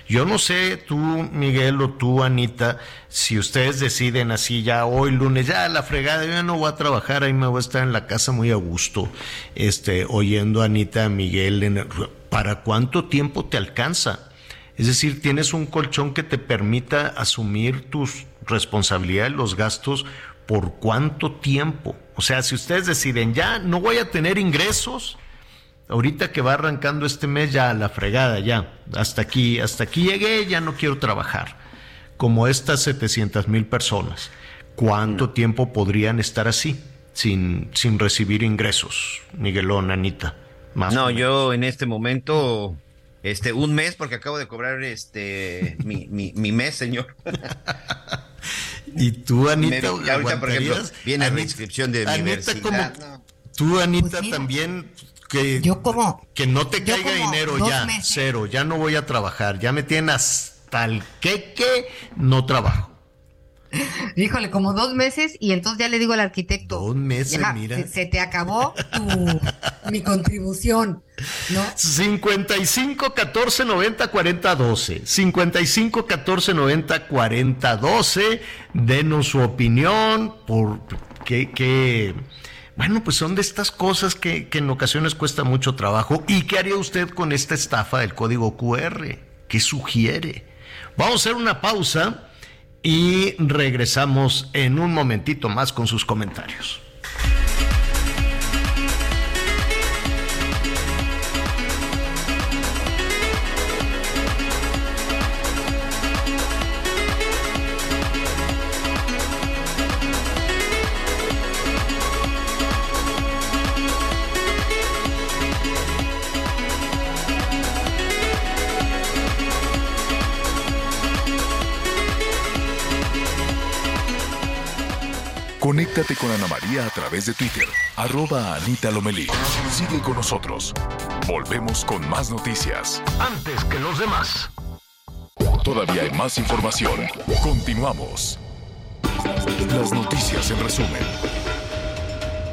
Yo no sé, tú, Miguel, o tú, Anita, si ustedes deciden así ya hoy lunes, ya la fregada, yo no voy a trabajar, ahí me voy a estar en la casa muy a gusto, este, oyendo a Anita, a Miguel, en el- ¿para cuánto tiempo te alcanza? Es decir, tienes un colchón que te permita asumir tus responsabilidades, los gastos, por cuánto tiempo. O sea, si ustedes deciden, ya no voy a tener ingresos, ahorita que va arrancando este mes ya a la fregada, ya, hasta aquí, hasta aquí llegué, ya no quiero trabajar, como estas 700 mil personas. ¿Cuánto tiempo podrían estar así, sin, sin recibir ingresos, Miguelón, Anita? Más no, yo en este momento, este, un mes, porque acabo de cobrar este mi, mi, mi mes, señor. y tú, Anita, ahorita, por ejemplo, viene la inscripción de universidad. Tú, Anita, pues también que, yo como, que no te caiga dinero ya, cero, ya no voy a trabajar, ya me tienen hasta el queque, no trabajo. Híjole, como dos meses y entonces ya le digo al arquitecto. Dos meses, mira. Se, te acabó tu, mi contribución, ¿no? 55 14 90 40 12. 55 14 90 40 12. Denos su opinión por qué, qué bueno, pues son de estas cosas que, que en ocasiones cuesta mucho trabajo. ¿Y qué haría usted con esta estafa del código QR? ¿Qué sugiere? Vamos a hacer una pausa y regresamos en un momentito más con sus comentarios. Conéctate con Ana María a través de Twitter, arroba Anita Lomelí. Sigue con nosotros. Volvemos con más noticias. Antes que los demás. Todavía hay más información. Continuamos. Las noticias en resumen.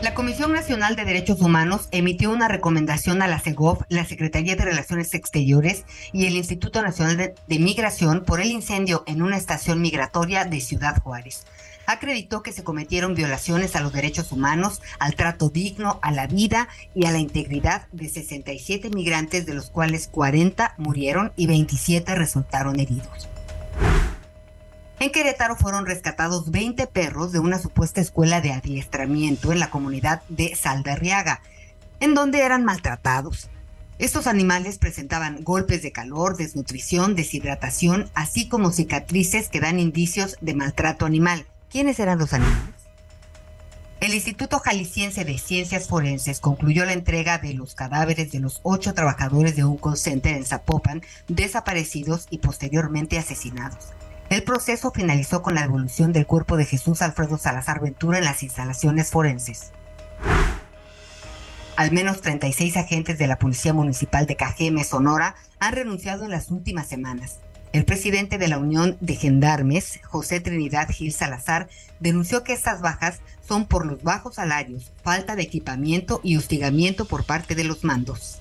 La Comisión Nacional de Derechos Humanos emitió una recomendación a la CEGOV, la Secretaría de Relaciones Exteriores y el Instituto Nacional de, de Migración por el incendio en una estación migratoria de Ciudad Juárez acreditó que se cometieron violaciones a los derechos humanos, al trato digno, a la vida y a la integridad de 67 migrantes, de los cuales 40 murieron y 27 resultaron heridos. En Querétaro fueron rescatados 20 perros de una supuesta escuela de adiestramiento en la comunidad de Saldarriaga, en donde eran maltratados. Estos animales presentaban golpes de calor, desnutrición, deshidratación, así como cicatrices que dan indicios de maltrato animal. ¿Quiénes eran los animales? El Instituto Jalisciense de Ciencias Forenses concluyó la entrega de los cadáveres de los ocho trabajadores de un call center en Zapopan desaparecidos y posteriormente asesinados. El proceso finalizó con la devolución del cuerpo de Jesús Alfredo Salazar Ventura en las instalaciones forenses. Al menos 36 agentes de la Policía Municipal de Cajeme, Sonora, han renunciado en las últimas semanas. El presidente de la Unión de Gendarmes, José Trinidad Gil Salazar, denunció que estas bajas son por los bajos salarios, falta de equipamiento y hostigamiento por parte de los mandos.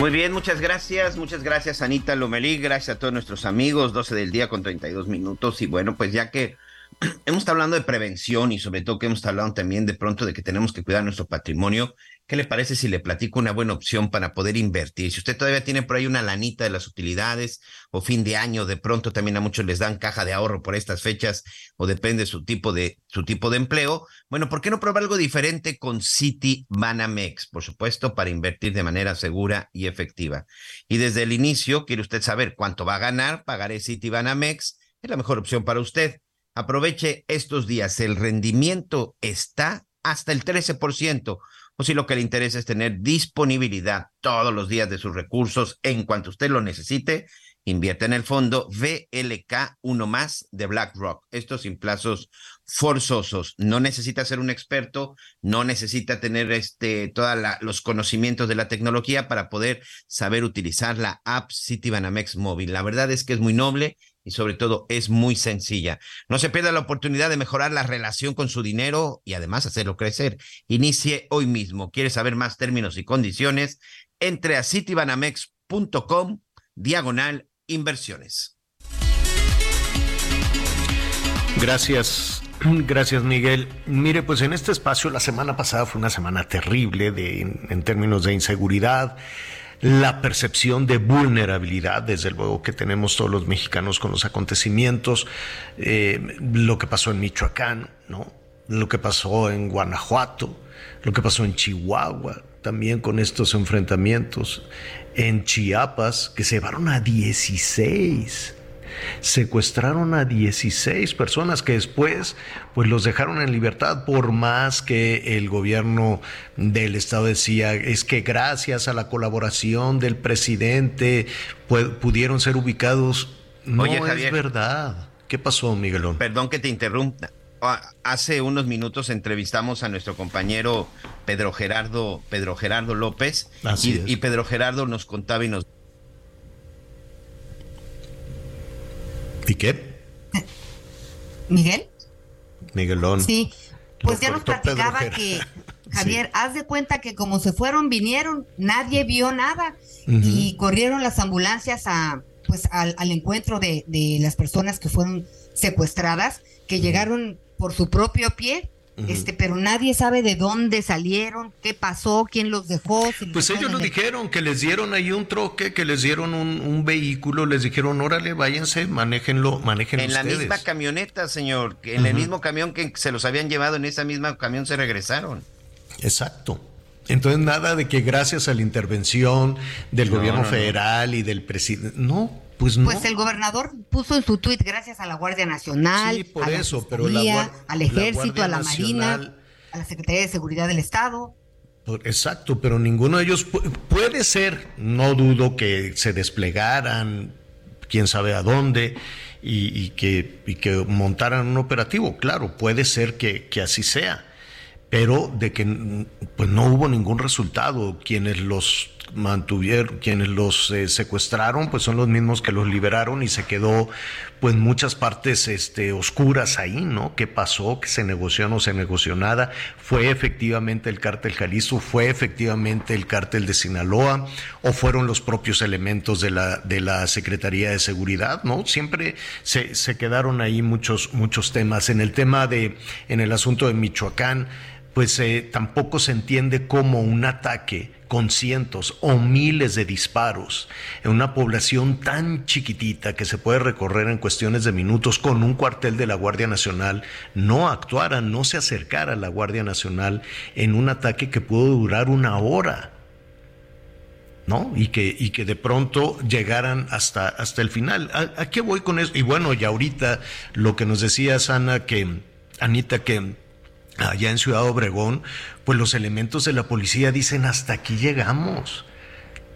Muy bien, muchas gracias, muchas gracias Anita Lomelí, gracias a todos nuestros amigos, 12 del día con 32 minutos y bueno, pues ya que hemos estado hablando de prevención y sobre todo que hemos estado hablando también de pronto de que tenemos que cuidar nuestro patrimonio, ¿Qué le parece si le platico una buena opción para poder invertir? Si usted todavía tiene por ahí una lanita de las utilidades o fin de año, de pronto también a muchos les dan caja de ahorro por estas fechas o depende su tipo de su tipo de empleo. Bueno, ¿por qué no probar algo diferente con City Banamex? Por supuesto, para invertir de manera segura y efectiva. Y desde el inicio, quiere usted saber cuánto va a ganar, pagaré City Banamex. Es la mejor opción para usted. Aproveche estos días. El rendimiento está hasta el 13% o si lo que le interesa es tener disponibilidad todos los días de sus recursos en cuanto usted lo necesite, invierte en el fondo VLK 1 más de BlackRock. Esto sin plazos forzosos. No necesita ser un experto, no necesita tener este todos los conocimientos de la tecnología para poder saber utilizar la app Citibanamex móvil. La verdad es que es muy noble y sobre todo es muy sencilla. No se pierda la oportunidad de mejorar la relación con su dinero y además hacerlo crecer. Inicie hoy mismo. ¿Quiere saber más términos y condiciones? Entre a citibanamex.com diagonal inversiones. Gracias, gracias Miguel. Mire, pues en este espacio la semana pasada fue una semana terrible de, en términos de inseguridad la percepción de vulnerabilidad, desde luego que tenemos todos los mexicanos con los acontecimientos, eh, lo que pasó en Michoacán, ¿no? lo que pasó en Guanajuato, lo que pasó en Chihuahua, también con estos enfrentamientos, en Chiapas, que se llevaron a 16 secuestraron a 16 personas que después pues los dejaron en libertad por más que el gobierno del estado decía es que gracias a la colaboración del presidente pudieron ser ubicados. No es verdad. ¿Qué pasó, Miguelón? Perdón que te interrumpa. Ah, hace unos minutos entrevistamos a nuestro compañero Pedro Gerardo, Pedro Gerardo López y Pedro Gerardo nos contaba y nos ¿Y qué? ¿Miguel? Miguelón. Sí, pues ya nos platicaba que, Javier, haz de cuenta que como se fueron, vinieron, nadie vio nada y corrieron las ambulancias a, pues, al, encuentro de, de, las personas que fueron secuestradas, que llegaron por su propio pie este, pero nadie sabe de dónde salieron, qué pasó, quién los dejó. pues ellos lo dijeron, que les dieron ahí un troque, que les dieron un, vehículo, les dijeron, órale, váyanse, manéjenlo, manéjenlo En la misma camioneta, señor, en el mismo camión que se los habían llevado, en esa misma camión se regresaron. Exacto. Entonces nada de que gracias a la intervención del gobierno federal y del presidente, no, pues, pues, el gobernador puso en su tuit gracias a la Guardia Nacional, por a eso, la pero al Ejército, a la Marina, a la Secretaría de Seguridad del Estado. Exacto, pero ninguno de ellos puede ser, no dudo que se desplegaran, quién sabe a dónde, y, que, y que montaran un operativo. Claro, puede ser que, que así sea, pero de que pues no hubo ningún resultado. Quienes los mantuvieron, quienes los eh, secuestraron, pues son los mismos que los liberaron y se quedó pues muchas partes este, oscuras ahí, ¿no? ¿Qué pasó? ¿Que se negoció o no se negoció nada? ¿Fue efectivamente el cártel Jalisco? ¿Fue efectivamente el cártel de Sinaloa? ¿O fueron los propios elementos de la, de la Secretaría de Seguridad? ¿No? Siempre se, se quedaron ahí muchos, muchos temas. En el tema de, en el asunto de Michoacán, pues eh, tampoco se entiende como un ataque con cientos o miles de disparos en una población tan chiquitita que se puede recorrer en cuestiones de minutos con un cuartel de la Guardia Nacional, no actuaran, no se acercara a la Guardia Nacional en un ataque que pudo durar una hora. ¿no? Y que, y que de pronto llegaran hasta, hasta el final. ¿A, qué voy con eso? Y bueno, y ahorita lo que nos decía Ana, que, Anita, que allá en Ciudad Obregón, pues los elementos de la policía dicen hasta aquí llegamos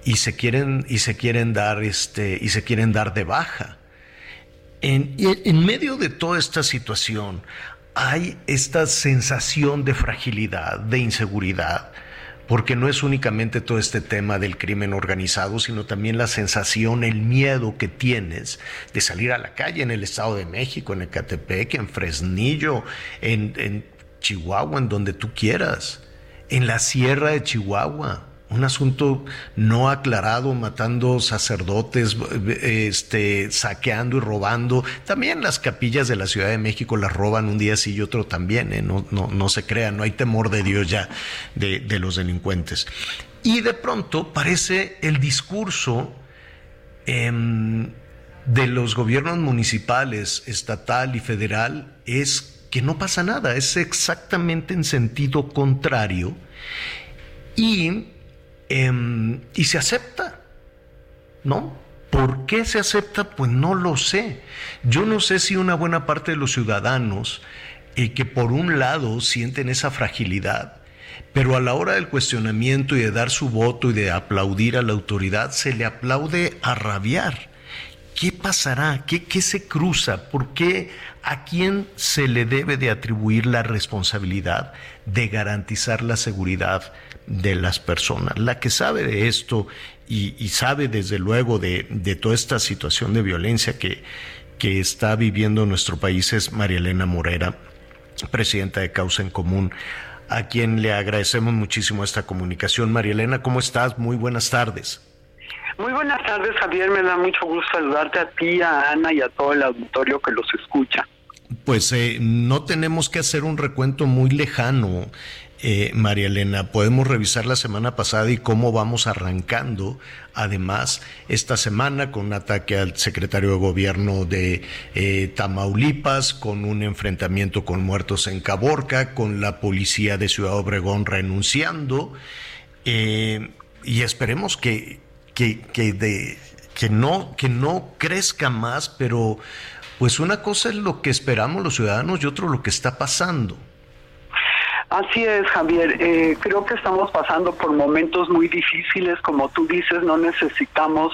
y se quieren y se quieren dar este y se quieren dar de baja. En, en medio de toda esta situación hay esta sensación de fragilidad, de inseguridad, porque no es únicamente todo este tema del crimen organizado, sino también la sensación, el miedo que tienes de salir a la calle en el Estado de México, en Ecatepec, en Fresnillo, en, en Chihuahua, en donde tú quieras, en la sierra de Chihuahua. Un asunto no aclarado, matando sacerdotes, este, saqueando y robando. También las capillas de la Ciudad de México las roban un día sí y otro también. ¿eh? No, no, no, se crean, no hay temor de Dios ya de, de los delincuentes. Y de pronto parece el discurso em, de los gobiernos municipales, estatal y federal es que no pasa nada, es exactamente en sentido contrario y, em, y se acepta, ¿no? ¿Por qué se acepta? Pues no lo sé. Yo no sé si una buena parte de los ciudadanos eh, que por un lado sienten esa fragilidad, pero a la hora del cuestionamiento y de dar su voto y de aplaudir a la autoridad, se le aplaude a rabiar. ¿Qué pasará? ¿Qué, ¿Qué, se cruza? ¿Por qué ¿a quién se le debe de atribuir la responsabilidad de garantizar la seguridad de las personas? La que sabe de esto y, sabe desde luego de, toda esta situación de violencia que, que está viviendo nuestro país es María Elena Morera, presidenta de Causa en Común, a quien le agradecemos muchísimo esta comunicación. María Elena, ¿cómo estás? Muy buenas tardes. Muy buenas tardes, Javier. Me da mucho gusto saludarte a ti, a Ana y a todo el auditorio que los escucha. Pues eh, no tenemos que hacer un recuento muy lejano. Eh, María Elena, podemos revisar la semana pasada y cómo vamos arrancando, además, esta semana con un ataque al secretario de gobierno de eh, Tamaulipas, con un enfrentamiento con muertos en Caborca, con la policía de Ciudad Obregón renunciando, eh, y esperemos que, que, que, no, que no crezca más, pero pues una cosa es lo que esperamos los ciudadanos y otro lo que está pasando. Así es, Javier. Eh, creo que estamos pasando por momentos muy difíciles, como tú dices, no necesitamos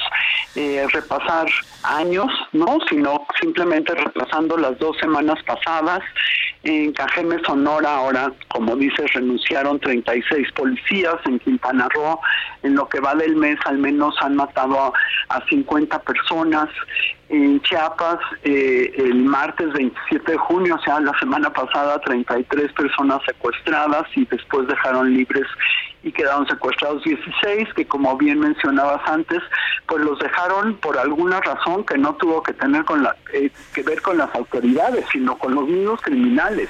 eh, repasar años, ¿no? Sino simplemente repasando las dos semanas pasadas. En Cajeme, Sonora, ahora, como dices, renunciaron 36 policías. En Quintana Roo, en lo que va del mes, al menos han matado a, 50 personas. En Chiapas, eh, el martes 27 de junio, o sea, la semana pasada, 33 personas secuestradas y después dejaron libres y quedaron secuestrados 16, que como bien mencionabas antes, pues los dejaron por alguna razón que no tuvo que tener con la, eh, que ver con las autoridades, sino con los mismos criminales,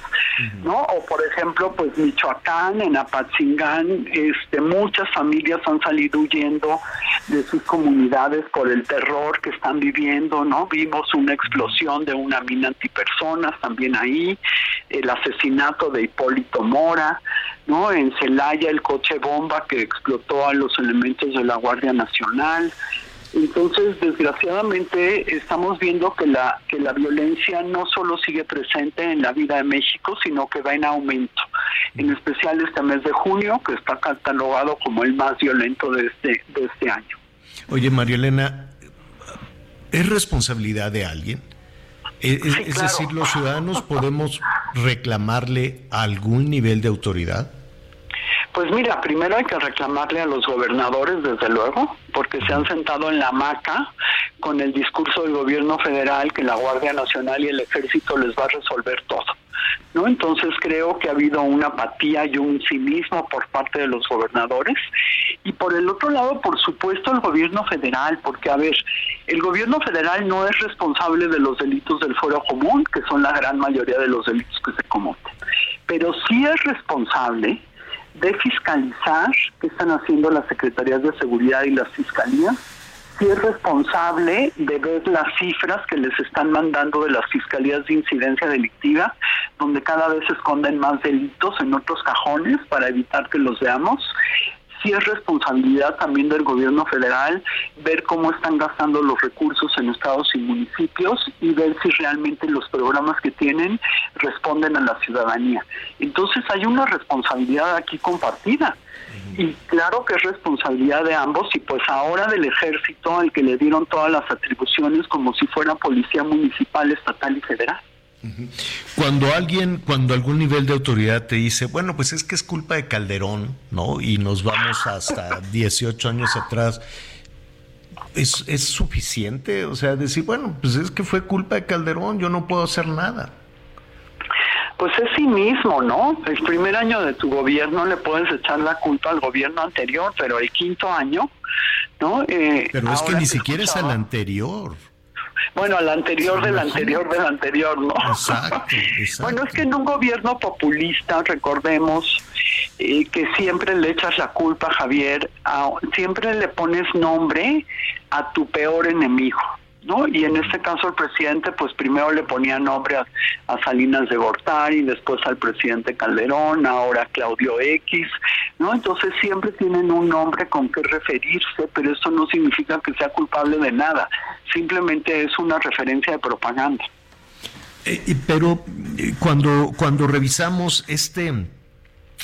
¿no? O por ejemplo, pues Michoacán, en Apatzingán, este, muchas familias han salido huyendo de sus comunidades por el terror que están viviendo, ¿no? Vimos una explosión de una mina antipersonas también ahí, el asesinato de Hipólito Mora, ¿no? En Celaya el coche bomba que explotó a los elementos de la Guardia Nacional. Entonces, desgraciadamente, estamos viendo que la, que la violencia no solo sigue presente en la vida de México, sino que va en aumento. En especial este mes de junio, que está catalogado como el más violento de este, de este año. Oye, María Elena, ¿es responsabilidad de alguien? Es, es decir, los ciudadanos podemos reclamarle algún nivel de autoridad. Pues mira, primero hay que reclamarle a los gobernadores, desde luego, porque se han sentado en la hamaca con el discurso del gobierno federal que la Guardia Nacional y el Ejército les va a resolver todo. ¿No? Entonces creo que ha habido una apatía y un cinismo por parte de los gobernadores y por el otro lado, por supuesto, el gobierno federal, porque a ver, el gobierno federal no es responsable de los delitos del fuero común, que son la gran mayoría de los delitos que se cometen, pero sí es responsable de fiscalizar qué están haciendo las secretarías de seguridad y las fiscalías, si es responsable de ver las cifras que les están mandando de las fiscalías de incidencia delictiva, donde cada vez se esconden más delitos en otros cajones para evitar que los veamos, sí es responsabilidad también del gobierno federal ver cómo están gastando los recursos en estados y municipios y ver si realmente los programas que tienen responden a la ciudadanía. Entonces hay una responsabilidad aquí compartida. Y claro que es responsabilidad de ambos y pues ahora del ejército al que le dieron todas las atribuciones como si fuera policía municipal, estatal y federal. Cuando alguien, cuando algún nivel de autoridad te dice, bueno, pues es que es culpa de Calderón, ¿no? Y nos vamos hasta 18 años atrás, ¿es, ¿es suficiente? O sea, decir, bueno, pues es que fue culpa de Calderón, yo no puedo hacer nada. Pues es sí mismo, ¿no? El primer año de tu gobierno le puedes echar la culpa al gobierno anterior, pero el quinto año, ¿no? Eh, pero es que ni siquiera es al anterior. Bueno, al anterior del anterior del anterior, ¿no? Exacto, Bueno, es que en un gobierno populista, recordemos eh, que siempre le echas la culpa, Javier, siempre le pones nombre a tu peor enemigo. ¿No? Y en este caso el presidente, pues primero le ponía nombre a, Salinas de Gortari, después al presidente Calderón, ahora Claudio X, ¿no? Entonces siempre tienen un nombre con que referirse, pero eso no significa que sea culpable de nada, simplemente es una referencia de propaganda. Eh, pero eh, cuando, cuando revisamos este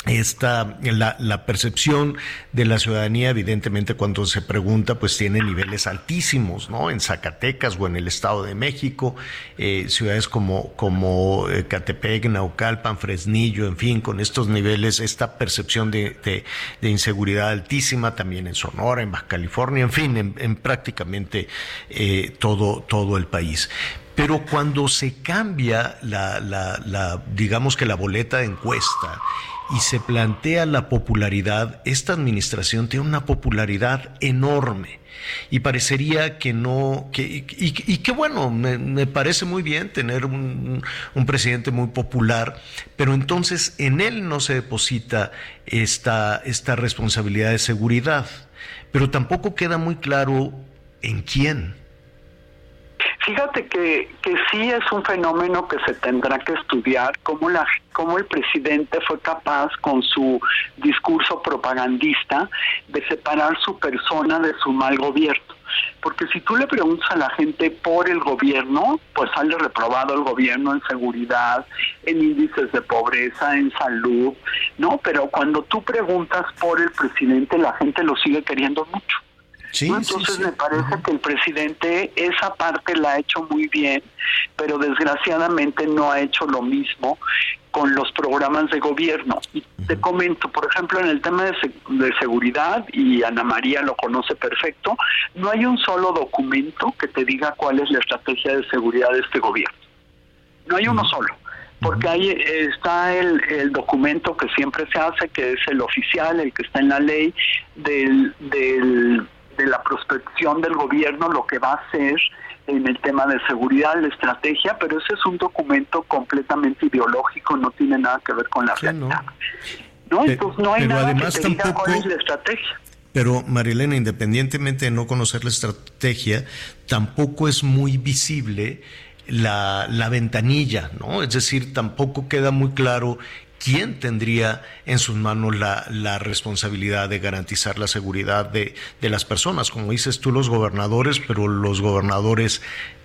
esta, la, percepción de la ciudadanía, evidentemente, cuando se pregunta, pues tiene niveles altísimos, ¿no? En Zacatecas o en el Estado de México, eh, ciudades como, como eh, Catepec, Naucalpan, Fresnillo, en fin, con estos niveles, esta percepción de, de, inseguridad altísima, también en Sonora, en Baja California, en fin, en, en prácticamente eh, todo, todo el país. Pero cuando se cambia la, la, digamos que la boleta de encuesta y se plantea la popularidad, esta administración tiene una popularidad enorme. Y parecería que no, que, y, que bueno, me, parece muy bien tener un, un, presidente muy popular, pero entonces en él no se deposita esta, esta responsabilidad de seguridad. Pero tampoco queda muy claro en quién. Fíjate que, que sí es un fenómeno que se tendrá que estudiar, cómo, la, cómo el presidente fue capaz con su discurso propagandista de separar su persona de su mal gobierno. Porque si tú le preguntas a la gente por el gobierno, pues sale reprobado el gobierno en seguridad, en índices de pobreza, en salud, ¿no? Pero cuando tú preguntas por el presidente, la gente lo sigue queriendo mucho. Entonces me parece que el presidente esa parte la ha hecho muy bien, pero desgraciadamente no ha hecho lo mismo con los programas de gobierno. Y te comento, por ejemplo, en el tema de, de, seguridad, y Ana María lo conoce perfecto, no hay un solo documento que te diga cuál es la estrategia de seguridad de este gobierno. No hay uno solo porque ahí está el, el, documento que siempre se hace, que es el oficial, el que está en la ley del, del de la prospección del gobierno, lo que va a hacer en el tema de seguridad, la estrategia, pero ese es un documento completamente ideológico, no tiene nada que ver con la realidad. No, Entonces no hay nada que te diga cuál es la estrategia. Pero Marilena, independientemente de no conocer la estrategia, tampoco es muy visible la, la ventanilla, ¿no? Es decir, tampoco queda muy claro quién tendría en sus manos la, responsabilidad de garantizar la seguridad de, las personas. Como dices tú, los gobernadores, pero los gobernadores,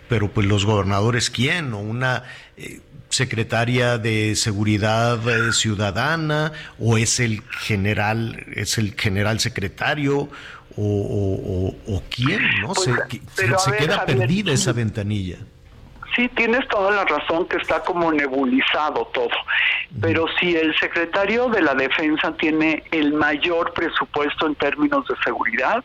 pero pues los gobernadores, ¿quién? O una eh, secretaria de seguridad eh, ciudadana, o es el general, es el general secretario, o, quién, ¿no? Pues, se, se queda perdida esa ventanilla. Sí, tienes toda la razón que está como nebulizado todo, pero si el secretario de la Defensa tiene el mayor presupuesto en términos de seguridad,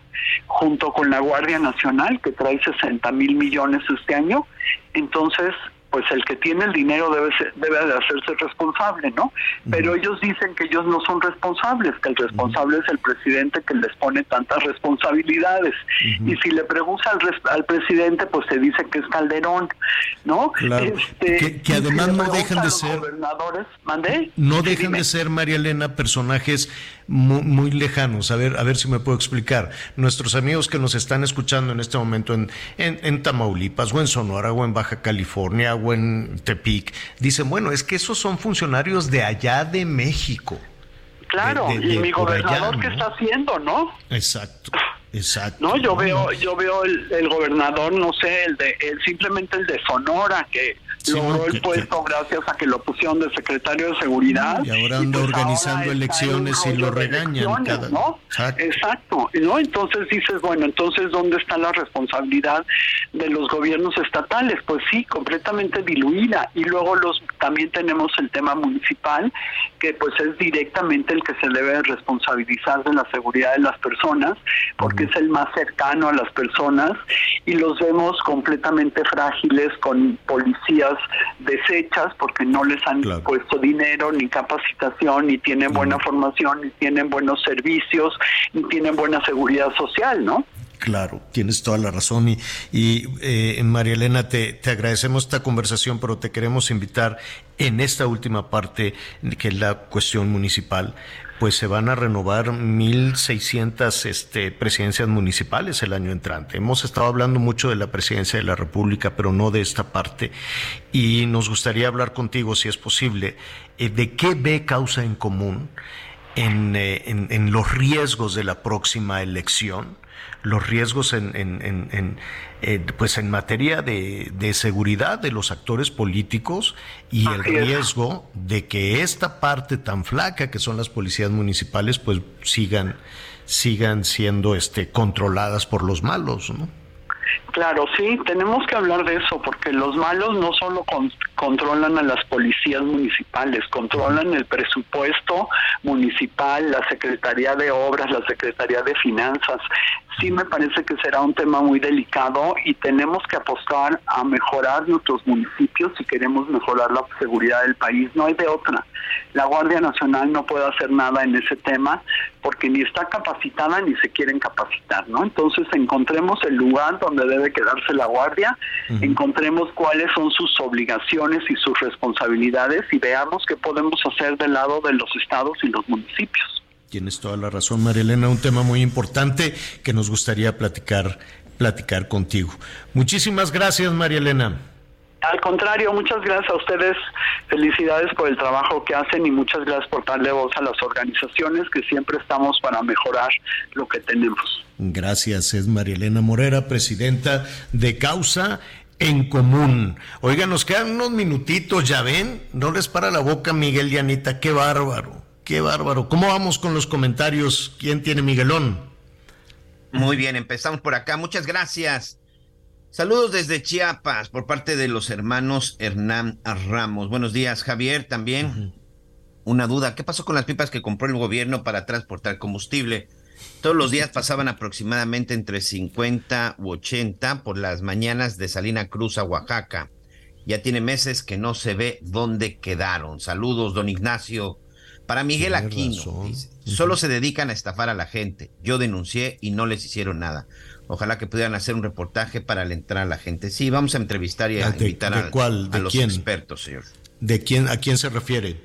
junto con la Guardia Nacional, que trae 60 mil millones este año, entonces pues el que tiene el dinero debe debe de hacerse responsable, ¿no? Pero ellos dicen que ellos no son responsables, que el responsable es el presidente que les pone tantas responsabilidades. Y si le pregunta al, presidente, pues se dice que es Calderón, ¿no? Este, que, además no dejan de ser gobernadores, ¿mandé? No dejan de ser María Elena personajes muy, lejanos. A ver, a ver si me puedo explicar. Nuestros amigos que nos están escuchando en este momento en, en, Tamaulipas o en Sonora o en Baja California o en Tepic, dicen, bueno, es que esos son funcionarios de allá de México. Claro, y mi gobernador, ¿qué está haciendo, no? Exacto. Exacto. No, yo veo, yo veo el, gobernador, no sé, el de, el, simplemente el de Sonora, que logró el puesto gracias a que lo pusieron de secretario de seguridad. Y ahora anda pues organizando elecciones y lo regañan. ¿no? Exacto. ¿no? Entonces dices, bueno, entonces ¿dónde está la responsabilidad de los gobiernos estatales? Pues sí, completamente diluida. Y luego los también tenemos el tema municipal, que pues es directamente el que se debe responsabilizar de la seguridad de las personas, porque es el más cercano a las personas y los vemos completamente frágiles con policías desechas porque no les han puesto dinero, ni capacitación, ni tienen buena formación, ni tienen buenos servicios, ni tienen buena seguridad social, ¿no? Claro, tienes toda la razón. Y, y eh, María Elena, te, te, agradecemos esta conversación, pero te queremos invitar en esta última parte, que es la cuestión municipal, pues se van a renovar 1.600 este, presidencias municipales el año entrante. Hemos estado hablando mucho de la presidencia de la República, pero no de esta parte. Y nos gustaría hablar contigo, si es posible, eh, de qué ve causa en común en, eh, en, en los riesgos de la próxima elección los riesgos en, en, eh, pues en materia de, seguridad de los actores políticos y el riesgo de que esta parte tan flaca que son las policías municipales pues sigan sigan siendo este controladas por los malos, ¿no? Claro, sí, tenemos que hablar de eso, porque los malos no solo controlan a las policías municipales, controlan el presupuesto municipal, la Secretaría de Obras, la Secretaría de Finanzas. Sí me parece que será un tema muy delicado y tenemos que apostar a mejorar nuestros municipios si queremos mejorar la seguridad del país. No hay de otra. La Guardia Nacional no puede hacer nada en ese tema porque ni está capacitada ni se quieren capacitar, ¿no? Entonces encontremos el lugar donde debe quedarse la Guardia, encontremos cuáles son sus obligaciones y sus responsabilidades y veamos qué podemos hacer del lado de los estados y los municipios. Tienes toda la razón, María Elena, un tema muy importante que nos gustaría platicar platicar contigo. Muchísimas gracias, María Elena. Al contrario, muchas gracias a ustedes. Felicidades por el trabajo que hacen y muchas gracias por darle voz a las organizaciones que siempre estamos para mejorar lo que tenemos. Gracias, es María Elena Morera, presidenta de Causa en Común. Oigan, nos quedan unos minutitos, ya ven, no les para la boca Miguel y Anita, qué bárbaro, qué bárbaro. ¿Cómo vamos con los comentarios? ¿Quién tiene Miguelón? Muy bien, empezamos por acá. Muchas gracias. Saludos desde Chiapas por parte de los hermanos Hernán Ramos. Buenos días, Javier. También una duda. ¿Qué pasó con las pipas que compró el gobierno para transportar combustible? Todos los días pasaban aproximadamente entre 50 u 80 por las mañanas de Salina Cruz a Oaxaca. Ya tiene meses que no se ve dónde quedaron. Saludos, don Ignacio. Para Miguel Aquino, dice, solo se dedican a estafar a la gente. Yo denuncié y no les hicieron nada. Ojalá que pudieran hacer un reportaje para alentar a la gente. Sí, vamos a entrevistar y a invitar a, los expertos, señor. ¿De quién, a quién se refiere?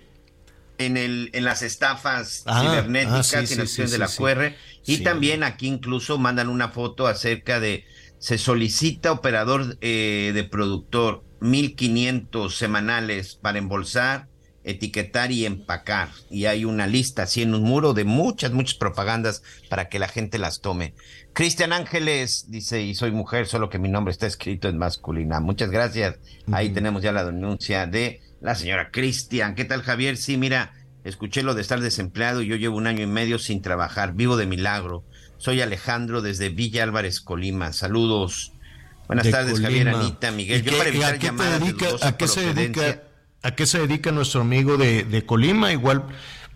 En, el, en las estafas ah, cibernéticas ah, en de la QR. Y también aquí incluso mandan una foto acerca de, se solicita operador eh, de productor 1500 semanales para embolsar etiquetar y empacar. Y hay una lista así en un muro de muchas, muchas propagandas para que la gente las tome. Cristian Ángeles dice, y soy mujer, solo que mi nombre está escrito en masculina. Muchas gracias. Ahí tenemos ya la denuncia de la señora Cristian. ¿Qué tal, Javier? Sí, mira, escuché lo de estar desempleado y yo llevo un año y medio sin trabajar. Vivo de milagro. Soy Alejandro desde Villa Álvarez, Colima. Saludos. Buenas tardes, Javier, Anita, Miguel. Yo para evitar llamadas ¿A qué se dedica? ¿A qué se dedica nuestro amigo de, Colima? Igual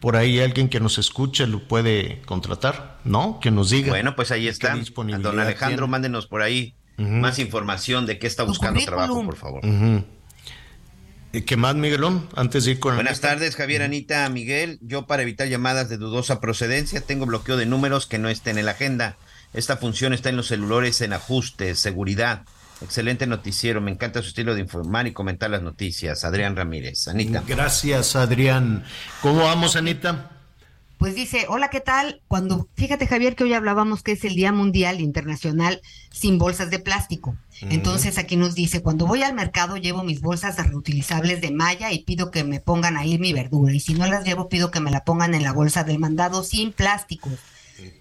por ahí alguien que nos escuche lo puede contratar, ¿no? Que nos diga. Bueno, pues ahí está. Don Alejandro, mándenos por ahí más información de qué está buscando trabajo, por favor. ¿Qué más, Miguelón? Antes de ir con... Buenas tardes, Javier, Anita, Miguel. Yo para evitar llamadas de dudosa procedencia tengo bloqueo de números que no estén en la agenda. Esta función está en los celulares en ajustes, seguridad. Excelente noticiero, me encanta su estilo de informar y comentar las noticias. Adrián Ramírez, Anita. Gracias, Adrián. ¿Cómo vamos, Anita? Pues dice, hola, ¿qué tal? Cuando, fíjate Javier que hoy hablábamos que es el Día Mundial Internacional sin bolsas de plástico. Entonces aquí nos dice, cuando voy al mercado llevo mis bolsas reutilizables de malla y pido que me pongan ahí mi verdura. Y si no las llevo, pido que me la pongan en la bolsa del mandado sin plástico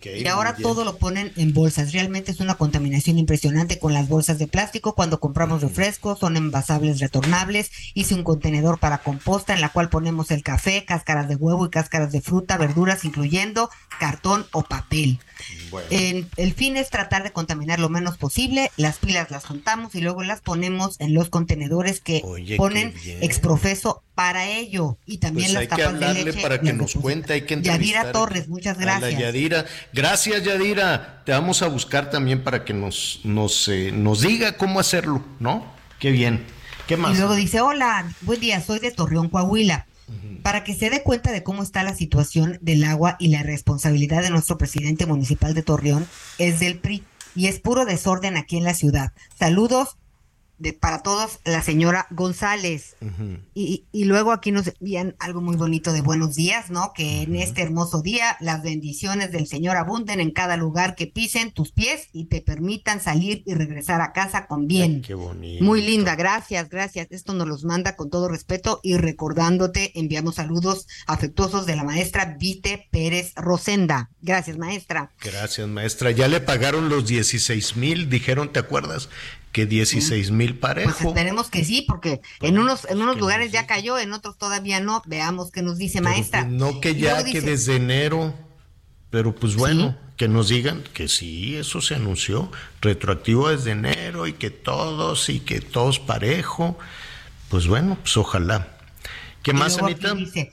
y ahora todo lo ponen en bolsas. Realmente es una contaminación impresionante con las bolsas de plástico. Cuando compramos refrescos, son envasables retornables. Hice un contenedor para composta en la cual ponemos el café, cáscaras de huevo y cáscaras de fruta, verduras, incluyendo cartón o papel. El fin es tratar de contaminar lo menos posible. Las pilas las juntamos y luego las ponemos en los contenedores que ponen exprofeso para ello. Y también pues las tapas de leche. para que nos cuente, hay que Yadira Torres, muchas gracias. Yadira. Gracias, Yadira. Te vamos a buscar también para que nos, nos, eh, nos diga cómo hacerlo, ¿no? Qué bien. ¿Qué más? Y luego dice, hola, buen día, soy de Torreón, Coahuila para que se dé cuenta de cómo está la situación del agua y la responsabilidad de nuestro presidente municipal de Torreón es del PRI y es puro desorden aquí en la ciudad. Saludos, de, para todos, la señora González. y, y, luego aquí nos envían algo muy bonito de buenos días, ¿no? Que en este hermoso día las bendiciones del Señor abunden en cada lugar que pisen tus pies y te permitan salir y regresar a casa con bien. qué bonito. Muy linda, gracias, gracias. Esto nos los manda con todo respeto y recordándote, enviamos saludos afectuosos de la maestra Vite Pérez Rosenda. Gracias, maestra. Gracias, maestra. Ya le pagaron los 16 mil, dijeron, ¿te acuerdas? Que 16 mil parejo. Pues esperemos que sí, porque en unos, en unos lugares ya cayó, en otros todavía no. Veamos qué nos dice maestra. Pues no que ya, que desde enero, pero pues bueno, que nos digan que sí, eso se anunció, retroactivo desde enero y que todos y que todos parejo. Pues bueno, pues ojalá. ¿Qué más, Anita? Dice,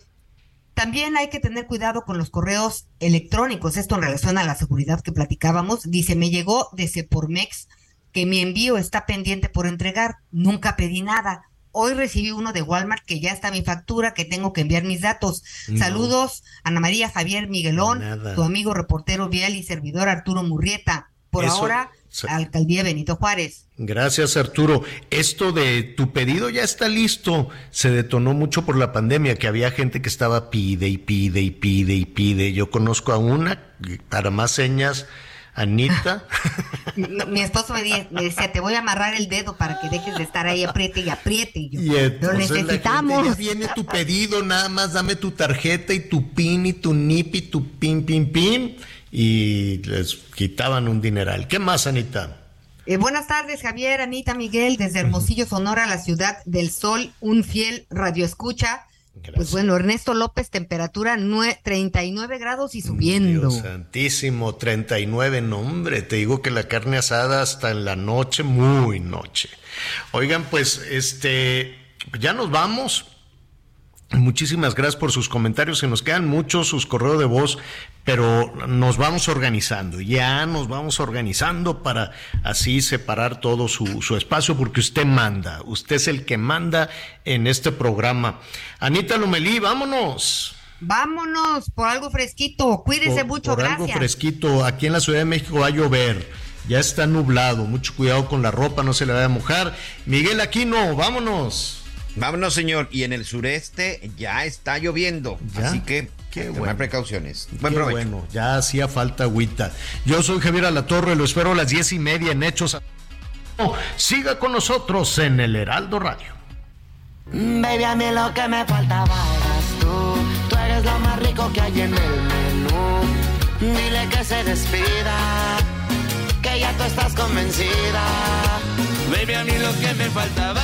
también hay que tener cuidado con los correos electrónicos, esto en relación a la seguridad que platicábamos. Dice, me llegó de Cepormex que mi envío está pendiente por entregar, nunca pedí nada. Hoy recibí uno de Walmart que ya está mi factura, que tengo que enviar mis datos. Saludos, Ana María Javier Miguelón, tu amigo reportero vial y servidor Arturo Murrieta. Por ahora, Alcaldía Benito Juárez. Gracias, Arturo. Esto de tu pedido ya está listo. Se detonó mucho por la pandemia, que había gente que estaba pide y pide y pide y pide. Yo conozco a una, para más señas, Anita. mi esposo me, decía, te voy a amarrar el dedo para que dejes de estar ahí apriete y apriete. Y yo, lo necesitamos. ya viene tu pedido, nada más dame tu tarjeta y tu pin y tu nip y tu pin, pin, pin. Y les quitaban un dineral. ¿Qué más, Anita? Eh, buenas tardes, Javier, Anita, Miguel, desde Hermosillo, Sonora, la ciudad del sol, un fiel radioescucha pues bueno, Ernesto López, temperatura 39 grados y subiendo. Dios santísimo, 39, no hombre, te digo que la carne asada hasta en la noche, muy noche. Oigan, pues este, ya nos vamos. Muchísimas gracias por sus comentarios, se nos quedan muchos, sus correos de voz, pero nos vamos organizando, ya nos vamos organizando para así separar todo su, su, espacio, porque usted manda, usted es el que manda en este programa. Anita Lomelí, vámonos. Vámonos por algo fresquito, cuídese mucho, por algo fresquito, aquí en la Ciudad de México va a llover, ya está nublado, mucho cuidado con la ropa, no se le vaya a mojar. Miguel Aquino, vámonos. Vámonos, señor. Y en el sureste ya está lloviendo. Así que Qué bueno. precauciones. Buen bueno, ya hacía falta agüita. Yo soy Javier Alatorre, lo espero a las diez y media en Hechos. siga con nosotros en el Heraldo Radio. Baby, a mí lo que me faltaba eras tú. Tú eres lo más rico que hay en el menú. Dile que se despida, que ya tú estás convencida. Baby, a mí lo que me faltaba